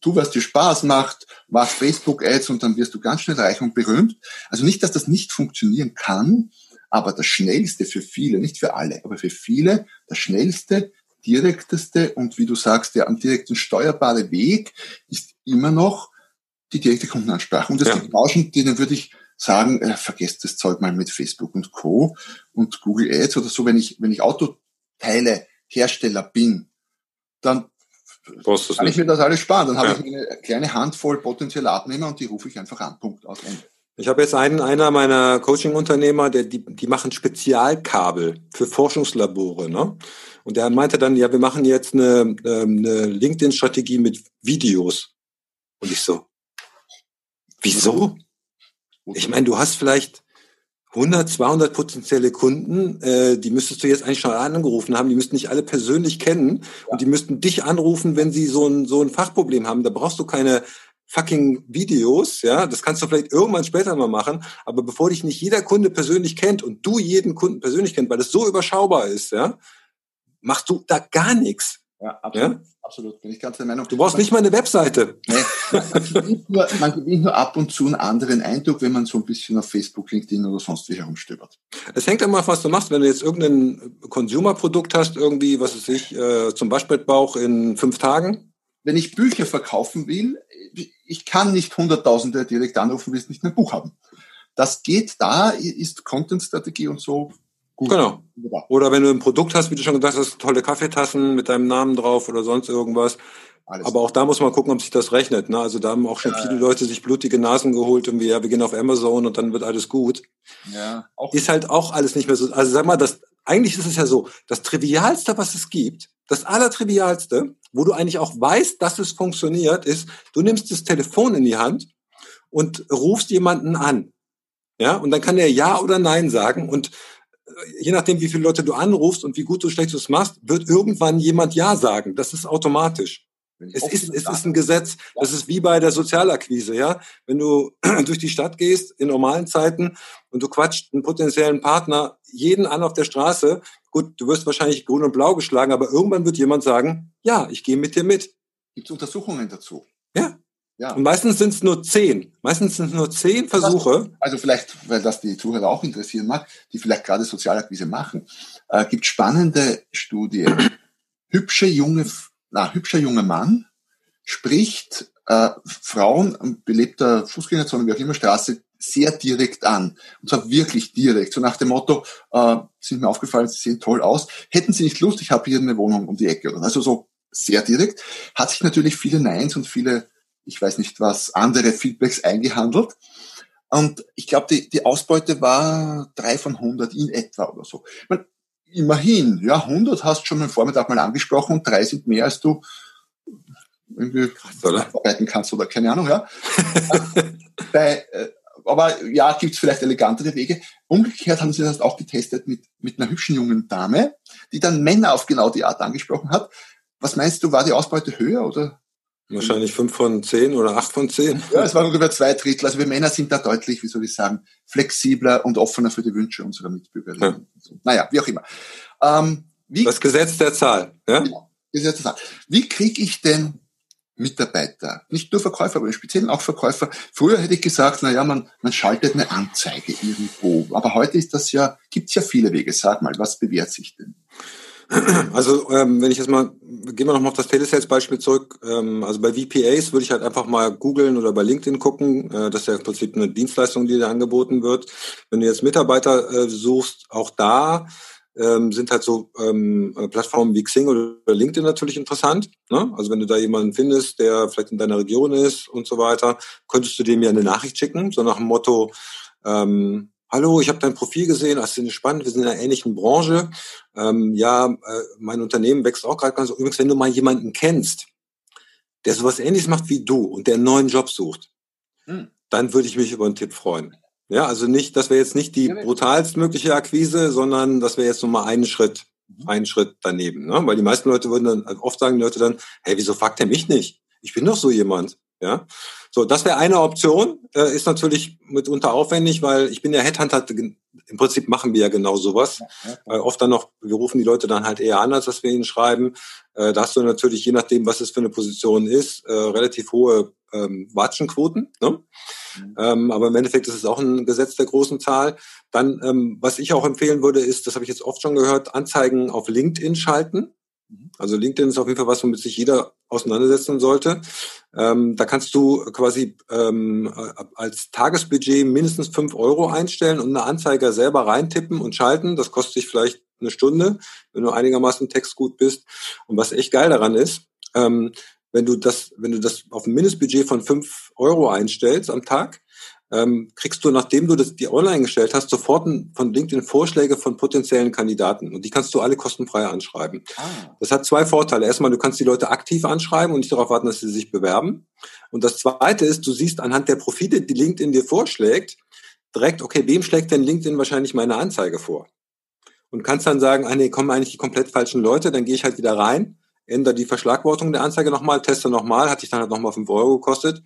tu, was dir Spaß macht, mach Facebook-Ads und dann wirst du ganz schnell reich und berühmt. Also nicht, dass das nicht funktionieren kann, aber das schnellste für viele, nicht für alle, aber für viele, das schnellste, direkteste und wie du sagst, der am direkten steuerbare Weg ist immer noch die direkte Kundenansprache. Und es ja. gibt Branchen, denen würde ich sagen, äh, vergesst das Zeug mal mit Facebook und Co. und Google Ads oder so. Wenn ich, wenn ich Autoteile Hersteller bin, dann kann ich mir das alles sparen. Dann ja. habe ich eine kleine Handvoll potenzieller Abnehmer und die rufe ich einfach an. Punkt aus Ende. Ich habe jetzt einen, einer meiner Coaching-Unternehmer, der, die, die machen Spezialkabel für Forschungslabore. Ne? Und der meinte dann, ja, wir machen jetzt eine, ähm, eine LinkedIn-Strategie mit Videos. Und ich so, wieso? Ich meine, du hast vielleicht 100, 200 potenzielle Kunden, äh, die müsstest du jetzt eigentlich schon angerufen haben, die müssten nicht alle persönlich kennen und die müssten dich anrufen, wenn sie so ein, so ein Fachproblem haben. Da brauchst du keine fucking Videos, ja, das kannst du vielleicht irgendwann später mal machen, aber bevor dich nicht jeder Kunde persönlich kennt und du jeden Kunden persönlich kennt, weil das so überschaubar ist, ja, machst du da gar nichts. Ja, absolut. Ja? Absolut, bin ich ganz der Meinung. Du brauchst nicht mal eine Webseite. Nee, man, gewinnt nur, man gewinnt nur ab und zu einen anderen Eindruck, wenn man so ein bisschen auf Facebook, LinkedIn oder sonst wie herumstöbert. Es hängt immer, was du machst. Wenn du jetzt irgendein Consumer-Produkt hast, irgendwie, was weiß ich, äh, zum Waschbettbauch in fünf Tagen. Wenn ich Bücher verkaufen will, ich kann nicht Hunderttausende direkt anrufen, will es nicht mehr Buch haben. Das geht da, ist Content-Strategie und so Gut. Genau. Oder wenn du ein Produkt hast, wie du schon gesagt hast, tolle Kaffeetassen mit deinem Namen drauf oder sonst irgendwas. Alles Aber auch da muss man gucken, ob sich das rechnet. Ne? Also da haben auch schon ja, viele Leute sich blutige Nasen geholt und wir, ja, wir gehen auf Amazon und dann wird alles gut. Ja, auch ist halt auch alles nicht mehr so. Also sag mal, das, eigentlich ist es ja so, das Trivialste, was es gibt, das Allertrivialste, wo du eigentlich auch weißt, dass es funktioniert, ist, du nimmst das Telefon in die Hand und rufst jemanden an. Ja, und dann kann er Ja oder Nein sagen und je nachdem, wie viele Leute du anrufst und wie gut du schlecht es machst, wird irgendwann jemand Ja sagen. Das ist automatisch. Es ist, es ist ein Gesetz. Das ist wie bei der Sozialakquise, ja. Wenn du durch die Stadt gehst in normalen Zeiten und du quatscht einen potenziellen Partner jeden an auf der Straße, gut, du wirst wahrscheinlich grün und blau geschlagen, aber irgendwann wird jemand sagen, ja, ich gehe mit dir mit. Gibt es Untersuchungen dazu? Ja. Und meistens sind es nur zehn. Meistens sind es nur zehn Versuche. Also vielleicht, weil das die Zuhörer auch interessieren mag, die vielleicht gerade Sozialakquise machen, äh, gibt spannende Studien. Hübsche junge, na, hübscher junger Mann spricht äh, Frauen, belebter Fußgängerzone, wie auch immer, Straße, sehr direkt an. Und zwar wirklich direkt. So nach dem Motto, äh, sind mir aufgefallen, sie sehen toll aus. Hätten sie nicht Lust, ich habe hier eine Wohnung um die Ecke. Also so sehr direkt. Hat sich natürlich viele Neins und viele ich weiß nicht was, andere Feedbacks eingehandelt. Und ich glaube, die, die Ausbeute war drei von 100 in etwa oder so. meine, immerhin, ja, 100 hast du schon am Vormittag mal angesprochen und drei sind mehr, als du irgendwie arbeiten kannst oder keine Ahnung, ja. Bei, äh, aber ja, gibt es vielleicht elegantere Wege. Umgekehrt haben sie das auch getestet mit, mit einer hübschen jungen Dame, die dann Männer auf genau die Art angesprochen hat. Was meinst du, war die Ausbeute höher oder Wahrscheinlich fünf von zehn oder acht von zehn. Ja, es waren ungefähr zwei Drittel. Also wir Männer sind da deutlich, wie soll ich sagen, flexibler und offener für die Wünsche unserer Mitbürgerinnen. Ja. Naja, wie auch immer. Ähm, wie, das Gesetz der Zahl. Ja? Genau, Gesetz der Zahl. Wie kriege ich denn Mitarbeiter, nicht nur Verkäufer, aber im Speziellen auch Verkäufer. Früher hätte ich gesagt, na ja, man, man schaltet eine Anzeige irgendwo. Aber heute ist das ja, gibt's ja viele Wege. Sag mal, was bewährt sich denn? Also ähm, wenn ich jetzt mal, gehen wir nochmal auf das Telesales-Beispiel zurück. Ähm, also bei VPAs würde ich halt einfach mal googeln oder bei LinkedIn gucken. Äh, das ist ja im Prinzip eine Dienstleistung, die da angeboten wird. Wenn du jetzt Mitarbeiter äh, suchst, auch da ähm, sind halt so ähm, Plattformen wie Xing oder LinkedIn natürlich interessant. Ne? Also wenn du da jemanden findest, der vielleicht in deiner Region ist und so weiter, könntest du dem ja eine Nachricht schicken, so nach dem Motto, ähm, hallo, ich habe dein Profil gesehen, das ist spannend, wir sind in einer ähnlichen Branche. Ähm, ja, äh, mein Unternehmen wächst auch gerade ganz. Übrigens, wenn du mal jemanden kennst, der sowas ähnliches macht wie du und der einen neuen Job sucht, hm. dann würde ich mich über einen Tipp freuen. Ja, also nicht, das wäre jetzt nicht die brutalst mögliche Akquise, sondern das wäre jetzt nur mal einen Schritt, mhm. einen Schritt daneben. Ne? Weil die meisten Leute würden dann, also oft sagen die Leute dann, hey, wieso fragt er mich nicht? Ich bin doch so jemand. Ja, so das wäre eine Option. Äh, ist natürlich mitunter aufwendig, weil ich bin ja Headhunter. Im Prinzip machen wir ja genau sowas. Ja, oft dann noch, wir rufen die Leute dann halt eher an, als dass wir ihnen schreiben. Äh, da hast du natürlich, je nachdem, was es für eine Position ist, äh, relativ hohe ähm, Watschenquoten. Ne? Mhm. Ähm, aber im Endeffekt ist es auch ein Gesetz der großen Zahl. Dann, ähm, was ich auch empfehlen würde, ist, das habe ich jetzt oft schon gehört, Anzeigen auf LinkedIn schalten. Mhm. Also LinkedIn ist auf jeden Fall was, womit sich jeder auseinandersetzen sollte. Ähm, da kannst du quasi ähm, als Tagesbudget mindestens fünf Euro einstellen und eine Anzeige selber reintippen und schalten. Das kostet dich vielleicht eine Stunde, wenn du einigermaßen textgut bist. Und was echt geil daran ist, ähm, wenn du das, wenn du das auf ein Mindestbudget von fünf Euro einstellst am Tag, ähm, kriegst du, nachdem du das die online gestellt hast, sofort von LinkedIn Vorschläge von potenziellen Kandidaten. Und die kannst du alle kostenfrei anschreiben. Ah. Das hat zwei Vorteile. Erstmal, du kannst die Leute aktiv anschreiben und nicht darauf warten, dass sie sich bewerben. Und das zweite ist, du siehst anhand der Profile, die LinkedIn dir vorschlägt, direkt, okay, wem schlägt denn LinkedIn wahrscheinlich meine Anzeige vor? Und kannst dann sagen, ah nee, kommen eigentlich die komplett falschen Leute, dann gehe ich halt wieder rein, ändere die Verschlagwortung der Anzeige nochmal, teste nochmal, hat dich dann halt nochmal fünf Euro gekostet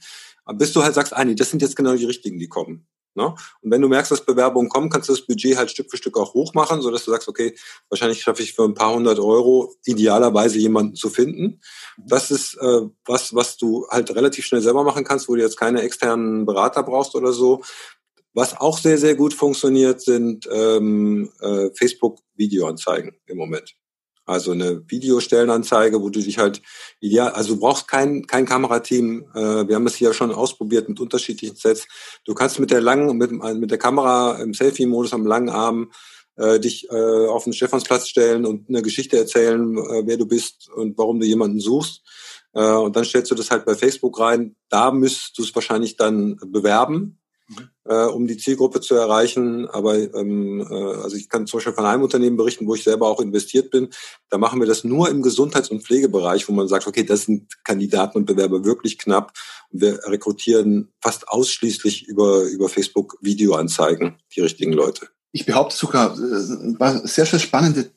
bis du halt sagst, ah nee, das sind jetzt genau die richtigen, die kommen. Ne? Und wenn du merkst, dass Bewerbungen kommen, kannst du das Budget halt Stück für Stück auch hochmachen, so dass du sagst, okay, wahrscheinlich schaffe ich für ein paar hundert Euro idealerweise jemanden zu finden. Das ist äh, was, was du halt relativ schnell selber machen kannst, wo du jetzt keine externen Berater brauchst oder so. Was auch sehr, sehr gut funktioniert, sind ähm, äh, Facebook-Videoanzeigen im Moment. Also eine Videostellenanzeige, wo du dich halt ideal, also du brauchst kein, kein Kamerateam. Äh, wir haben es hier schon ausprobiert mit unterschiedlichen Sets. Du kannst mit der langen, mit, mit der Kamera im Selfie-Modus am langen Arm äh, dich äh, auf den Stephansplatz stellen und eine Geschichte erzählen, äh, wer du bist und warum du jemanden suchst. Äh, und dann stellst du das halt bei Facebook rein. Da müsstest du es wahrscheinlich dann bewerben. Äh, um die Zielgruppe zu erreichen. Aber ähm, äh, also ich kann zum Beispiel von einem Unternehmen berichten, wo ich selber auch investiert bin. Da machen wir das nur im Gesundheits- und Pflegebereich, wo man sagt, okay, das sind Kandidaten und Bewerber wirklich knapp. Und wir rekrutieren fast ausschließlich über, über Facebook Videoanzeigen die richtigen Leute. Ich behaupte sogar, äh, sehr, sehr spannende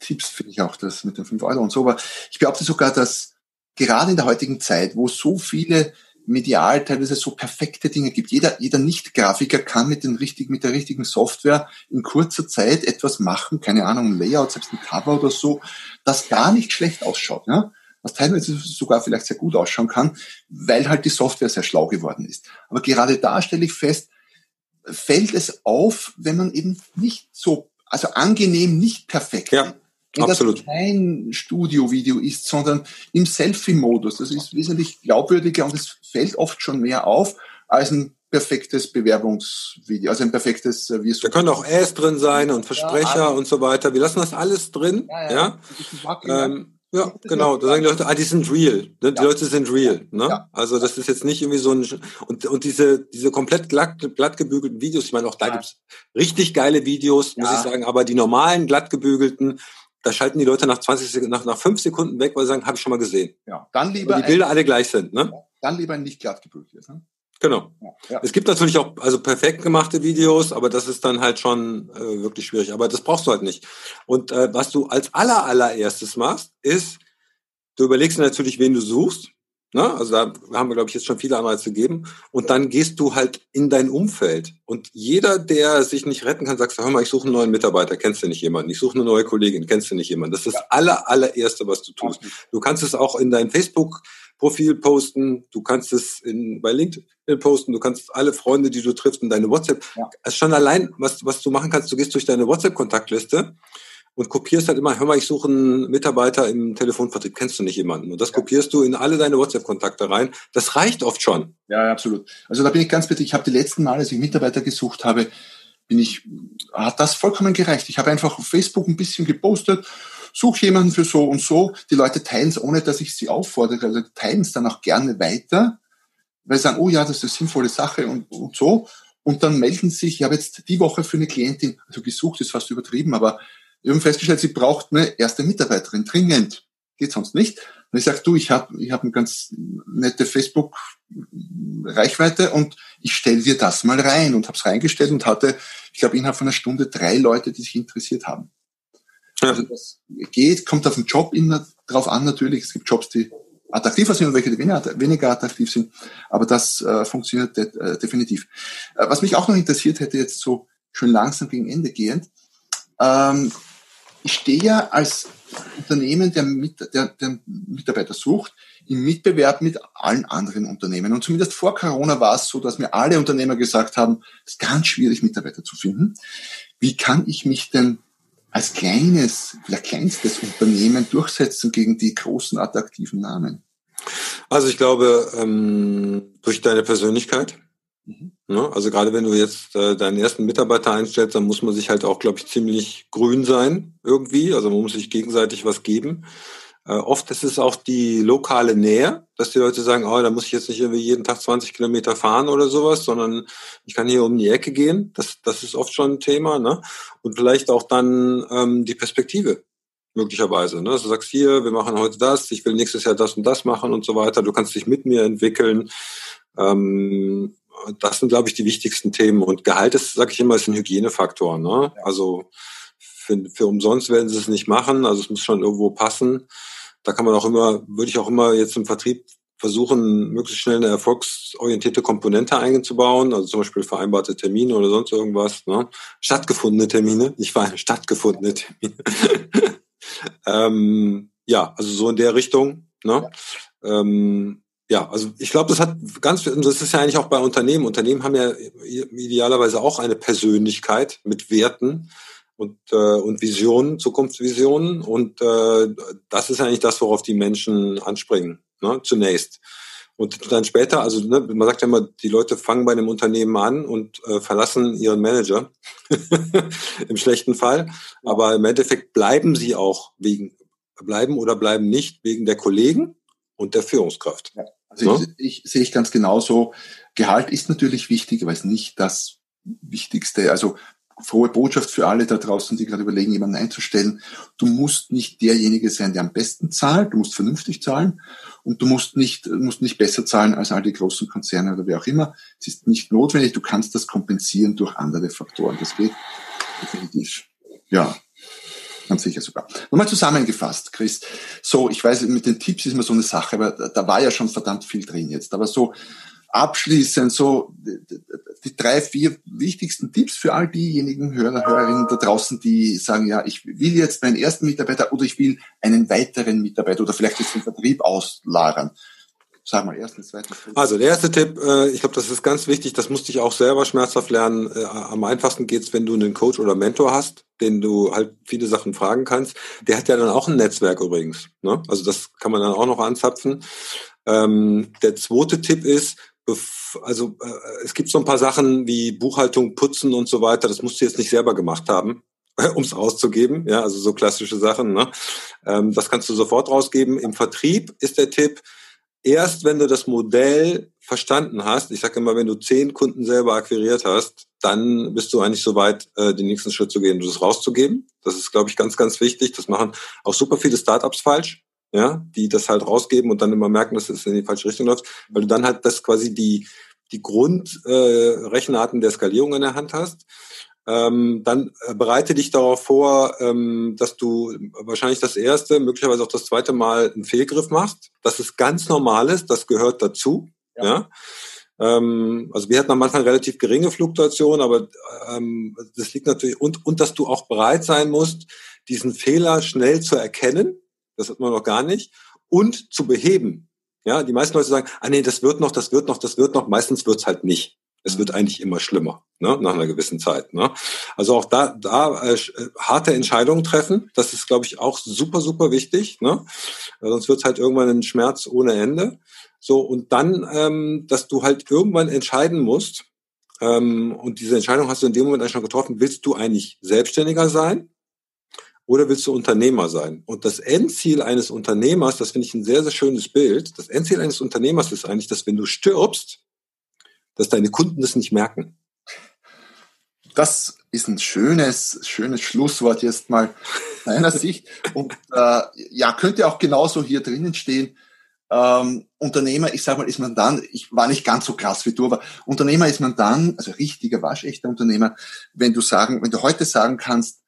Tipps, finde ich auch, das mit den 5 Euro und so, aber ich behaupte sogar, dass gerade in der heutigen Zeit, wo so viele medial teilweise so perfekte Dinge gibt. Jeder, jeder Nicht-Grafiker kann mit, den richtigen, mit der richtigen Software in kurzer Zeit etwas machen, keine Ahnung, ein Layout, selbst ein Cover oder so, das gar nicht schlecht ausschaut. Ja? was teilweise sogar vielleicht sehr gut ausschauen kann, weil halt die Software sehr schlau geworden ist. Aber gerade da stelle ich fest, fällt es auf, wenn man eben nicht so, also angenehm nicht perfekt ja. Wenn Absolut. das kein Studio-Video ist, sondern im Selfie-Modus. Das ist wesentlich glaubwürdiger und es fällt oft schon mehr auf als ein perfektes Bewerbungsvideo, also ein perfektes äh, wie Da können auch Äs drin sein und Versprecher ja, und so weiter. Wir lassen das alles drin. Ja, ja. ja? Ähm, ja, genau. Da sagen die Leute, ah, die sind real. Ne? Die. Leute sind real. Ne? Also das ist jetzt nicht irgendwie so ein und und diese diese komplett glatt, glatt gebügelten Videos. Ich meine, auch da gibt's richtig geile Videos, muss ich sagen. Aber die normalen glatt gebügelten, da schalten die Leute nach 20 Sekunden, nach, nach fünf Sekunden weg, weil sie sagen, habe ich schon mal gesehen. Ja, dann lieber. Weil die Bilder ein, alle gleich sind, ne? Dann lieber ein nicht glatt gebügeltes, ne? Genau. Ja. Es gibt natürlich auch also perfekt gemachte Videos, aber das ist dann halt schon äh, wirklich schwierig. Aber das brauchst du halt nicht. Und äh, was du als aller allererstes machst, ist, du überlegst dir natürlich, wen du suchst. Ne? Also da haben wir, glaube ich, jetzt schon viele Anreize gegeben. Und dann gehst du halt in dein Umfeld. Und jeder, der sich nicht retten kann, sagst, hör mal, ich suche einen neuen Mitarbeiter, kennst du nicht jemanden? Ich suche eine neue Kollegin, kennst du nicht jemanden? Das ist das aller, allererste, was du tust. Du kannst es auch in dein Facebook-Profil posten, du kannst es in, bei LinkedIn posten, du kannst alle Freunde, die du triffst, in deine WhatsApp. Ja. Also schon allein, was, was du machen kannst, du gehst durch deine WhatsApp-Kontaktliste und kopierst halt immer, hör mal, ich suche einen Mitarbeiter im Telefonvertrieb, kennst du nicht jemanden? Und das ja. kopierst du in alle deine WhatsApp-Kontakte rein. Das reicht oft schon. Ja, absolut. Also da bin ich ganz bitte, ich habe die letzten Mal, als ich Mitarbeiter gesucht habe, bin ich, hat das vollkommen gereicht. Ich habe einfach auf Facebook ein bisschen gepostet, suche jemanden für so und so. Die Leute teilen es, ohne dass ich sie auffordere, also teilen es dann auch gerne weiter, weil sie sagen, oh ja, das ist eine sinnvolle Sache und, und so. Und dann melden sich, ich habe jetzt die Woche für eine Klientin, also gesucht ist fast übertrieben, aber wir haben festgestellt, sie braucht eine erste Mitarbeiterin dringend. Geht sonst nicht. Und ich sage, du, ich habe ich hab eine ganz nette Facebook-Reichweite und ich stelle dir das mal rein und habe es reingestellt und hatte, ich glaube, innerhalb von einer Stunde drei Leute, die sich interessiert haben. Ja. Also das geht, kommt auf den Job drauf an natürlich. Es gibt Jobs, die attraktiver sind und welche, die weniger, weniger attraktiv sind. Aber das äh, funktioniert de äh, definitiv. Äh, was mich auch noch interessiert hätte, jetzt so schön langsam gegen Ende gehend, ähm, ich stehe ja als Unternehmen, der, mit, der, der Mitarbeiter sucht, im Mitbewerb mit allen anderen Unternehmen. Und zumindest vor Corona war es so, dass mir alle Unternehmer gesagt haben, es ist ganz schwierig, Mitarbeiter zu finden. Wie kann ich mich denn als kleines, vielleicht kleinstes Unternehmen durchsetzen gegen die großen, attraktiven Namen? Also ich glaube, ähm, durch deine Persönlichkeit? Also gerade wenn du jetzt äh, deinen ersten Mitarbeiter einstellst, dann muss man sich halt auch, glaube ich, ziemlich grün sein irgendwie. Also man muss sich gegenseitig was geben. Äh, oft ist es auch die lokale Nähe, dass die Leute sagen, oh, da muss ich jetzt nicht irgendwie jeden Tag 20 Kilometer fahren oder sowas, sondern ich kann hier um die Ecke gehen. Das, das ist oft schon ein Thema. Ne? Und vielleicht auch dann ähm, die Perspektive möglicherweise. Ne? Also du sagst hier, wir machen heute das, ich will nächstes Jahr das und das machen und so weiter. Du kannst dich mit mir entwickeln. Ähm, das sind, glaube ich, die wichtigsten Themen. Und Gehalt ist, sage ich immer, ist ein Hygienefaktor. Ne? Also für, für umsonst werden sie es nicht machen. Also es muss schon irgendwo passen. Da kann man auch immer, würde ich auch immer jetzt im Vertrieb versuchen, möglichst schnell eine erfolgsorientierte Komponente einzubauen, also zum Beispiel vereinbarte Termine oder sonst irgendwas. Ne? Stattgefundene Termine, nicht wahr? Stattgefundene Termine. ähm, ja, also so in der Richtung. Ne? Ja. Ähm, ja, also ich glaube, das hat ganz, das ist ja eigentlich auch bei Unternehmen. Unternehmen haben ja idealerweise auch eine Persönlichkeit mit Werten und, äh, und Visionen, Zukunftsvisionen. Und äh, das ist eigentlich das, worauf die Menschen anspringen, ne, zunächst. Und dann später, also ne, man sagt ja immer, die Leute fangen bei einem Unternehmen an und äh, verlassen ihren Manager im schlechten Fall. Aber im Endeffekt bleiben sie auch wegen, bleiben oder bleiben nicht wegen der Kollegen und der Führungskraft. Ja, also ja? ich, ich sehe ich ganz genauso. Gehalt ist natürlich wichtig, aber ist nicht das Wichtigste. Also frohe Botschaft für alle da draußen, die gerade überlegen, jemanden einzustellen. Du musst nicht derjenige sein, der am besten zahlt. Du musst vernünftig zahlen und du musst nicht, musst nicht besser zahlen als all die großen Konzerne oder wer auch immer. Es ist nicht notwendig. Du kannst das kompensieren durch andere Faktoren. Das geht definitiv. Ja. Ganz sicher sogar. Nochmal zusammengefasst, Chris. So, ich weiß, mit den Tipps ist immer so eine Sache, aber da war ja schon verdammt viel drin jetzt. Aber so, abschließend so die drei, vier wichtigsten Tipps für all diejenigen Hörer, Hörerinnen da draußen, die sagen, ja, ich will jetzt meinen ersten Mitarbeiter oder ich will einen weiteren Mitarbeiter oder vielleicht jetzt den Vertrieb auslagern. Sag mal, ersten, zweiten. Also der erste Tipp, äh, ich glaube, das ist ganz wichtig, das musste ich auch selber schmerzhaft lernen. Äh, am einfachsten geht's, wenn du einen Coach oder Mentor hast, den du halt viele Sachen fragen kannst. Der hat ja dann auch ein Netzwerk übrigens. Ne? Also das kann man dann auch noch anzapfen. Ähm, der zweite Tipp ist, also äh, es gibt so ein paar Sachen wie Buchhaltung, Putzen und so weiter, das musst du jetzt nicht selber gemacht haben, um es rauszugeben, ja, also so klassische Sachen. Ne? Ähm, das kannst du sofort rausgeben. Im Vertrieb ist der Tipp, erst wenn du das Modell verstanden hast, ich sage immer, wenn du zehn Kunden selber akquiriert hast, dann bist du eigentlich so weit, äh, den nächsten Schritt zu gehen, das rauszugeben. Das ist, glaube ich, ganz, ganz wichtig. Das machen auch super viele Startups falsch ja, die das halt rausgeben und dann immer merken, dass es in die falsche Richtung läuft, weil du dann halt das quasi die, die Grundrechenarten äh, der Skalierung in der Hand hast. Ähm, dann äh, bereite dich darauf vor, ähm, dass du wahrscheinlich das erste, möglicherweise auch das zweite Mal einen Fehlgriff machst. Das ist ganz normales, das gehört dazu. Ja. ja? Ähm, also wir hatten am Anfang relativ geringe Fluktuationen, aber ähm, das liegt natürlich und und dass du auch bereit sein musst, diesen Fehler schnell zu erkennen das hat man noch gar nicht, und zu beheben. Ja, die meisten Leute sagen, ah nee, das wird noch, das wird noch, das wird noch. Meistens wird's halt nicht. Es wird eigentlich immer schlimmer, ne, nach einer gewissen Zeit. Ne? Also auch da, da äh, äh harte Entscheidungen treffen, das ist, glaube ich, auch super, super wichtig. Ne? Sonst wird's halt irgendwann ein Schmerz ohne Ende. So, und dann, ähm, dass du halt irgendwann entscheiden musst, ähm, und diese Entscheidung hast du in dem Moment eigentlich schon getroffen, willst du eigentlich selbstständiger sein oder willst du Unternehmer sein? Und das Endziel eines Unternehmers, das finde ich ein sehr, sehr schönes Bild. Das Endziel eines Unternehmers ist eigentlich, dass wenn du stirbst, dass deine Kunden das nicht merken. Das ist ein schönes, schönes Schlusswort jetzt mal meiner Sicht. Und äh, ja, könnte auch genauso hier drinnen stehen. Ähm, Unternehmer, ich sag mal, ist man dann, ich war nicht ganz so krass wie du, aber Unternehmer ist man dann, also richtiger, waschechter Unternehmer, wenn du sagen, wenn du heute sagen kannst,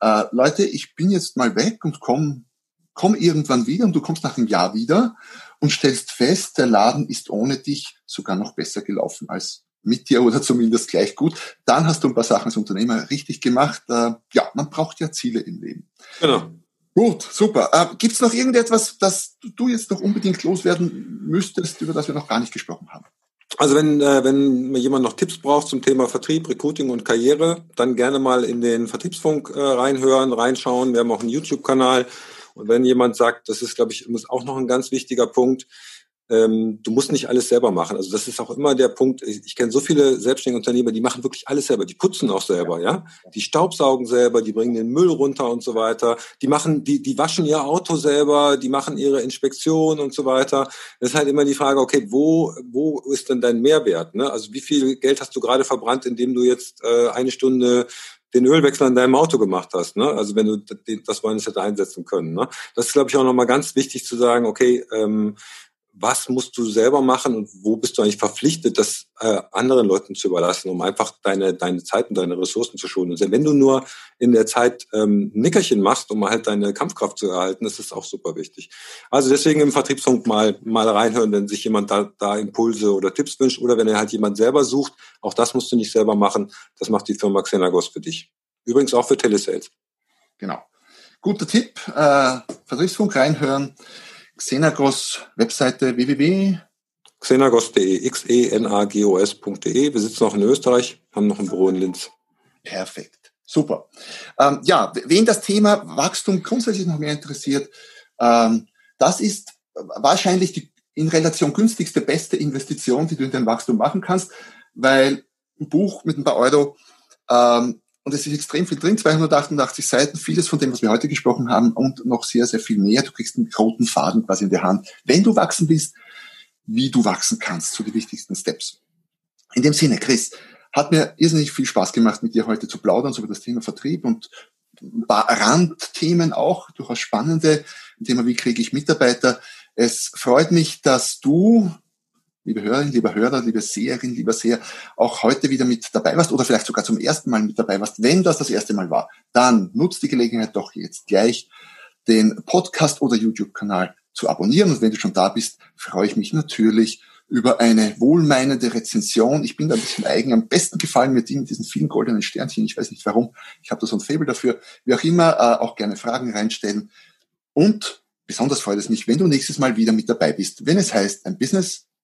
äh, Leute, ich bin jetzt mal weg und komm, komm irgendwann wieder und du kommst nach einem Jahr wieder und stellst fest, der Laden ist ohne dich sogar noch besser gelaufen als mit dir oder zumindest gleich gut. Dann hast du ein paar Sachen als Unternehmer richtig gemacht. Äh, ja, man braucht ja Ziele im Leben. Genau. Gut, super. Äh, Gibt es noch irgendetwas, das du jetzt noch unbedingt loswerden müsstest, über das wir noch gar nicht gesprochen haben? Also wenn, äh, wenn jemand noch Tipps braucht zum Thema Vertrieb, Recruiting und Karriere, dann gerne mal in den Vertriebsfunk äh, reinhören, reinschauen. Wir haben auch einen YouTube-Kanal. Und wenn jemand sagt, das ist, glaube ich, auch noch ein ganz wichtiger Punkt, ähm, du musst nicht alles selber machen. Also das ist auch immer der Punkt. Ich, ich kenne so viele selbstständige Unternehmer, die machen wirklich alles selber. Die putzen auch selber, ja. Die staubsaugen selber, die bringen den Müll runter und so weiter. Die machen, die, die waschen ihr Auto selber, die machen ihre Inspektion und so weiter. Das ist halt immer die Frage, okay, wo, wo ist denn dein Mehrwert? Ne? Also wie viel Geld hast du gerade verbrannt, indem du jetzt äh, eine Stunde den Ölwechsel an deinem Auto gemacht hast. Ne? Also wenn du das Weines hätte einsetzen können. Ne? Das ist, glaube ich, auch nochmal ganz wichtig zu sagen, okay, ähm, was musst du selber machen und wo bist du eigentlich verpflichtet, das äh, anderen Leuten zu überlassen, um einfach deine, deine Zeit und deine Ressourcen zu schonen. Und wenn du nur in der Zeit ähm, Nickerchen machst, um halt deine Kampfkraft zu erhalten, das ist auch super wichtig. Also deswegen im Vertriebspunkt mal, mal reinhören, wenn sich jemand da, da Impulse oder Tipps wünscht oder wenn er halt jemand selber sucht. Auch das musst du nicht selber machen. Das macht die Firma Xenagos für dich. Übrigens auch für Telesales. Genau. Guter Tipp. Äh, Vertriebsfunk reinhören. Xenagos Webseite www. Xenagos.de, x-e-n-a-g-o-s.de. Wir sitzen auch in Österreich, haben noch ein Büro in Linz. Perfekt. Super. Ähm, ja, wen das Thema Wachstum grundsätzlich noch mehr interessiert, ähm, das ist wahrscheinlich die in Relation günstigste, beste Investition, die du in dein Wachstum machen kannst, weil ein Buch mit ein paar Euro ähm, und es ist extrem viel drin, 288 Seiten, vieles von dem, was wir heute gesprochen haben und noch sehr, sehr viel mehr. Du kriegst einen roten Faden quasi in der Hand, wenn du wachsen willst, wie du wachsen kannst, so die wichtigsten Steps. In dem Sinne, Chris, hat mir irrsinnig viel Spaß gemacht, mit dir heute zu plaudern, so über das Thema Vertrieb und ein paar Randthemen auch, durchaus spannende, ein Thema, wie kriege ich Mitarbeiter. Es freut mich, dass du liebe Hörerin, lieber Hörer, liebe Seherin, lieber Seher, auch heute wieder mit dabei warst oder vielleicht sogar zum ersten Mal mit dabei warst. Wenn das das erste Mal war, dann nutzt die Gelegenheit doch jetzt gleich, den Podcast oder YouTube-Kanal zu abonnieren. Und wenn du schon da bist, freue ich mich natürlich über eine wohlmeinende Rezension. Ich bin da ein bisschen eigen. Am besten gefallen mir die mit diesen vielen goldenen Sternchen. Ich weiß nicht warum. Ich habe da so ein Faible dafür. Wie auch immer, äh, auch gerne Fragen reinstellen. Und besonders freut es mich, wenn du nächstes Mal wieder mit dabei bist, wenn es heißt, ein Business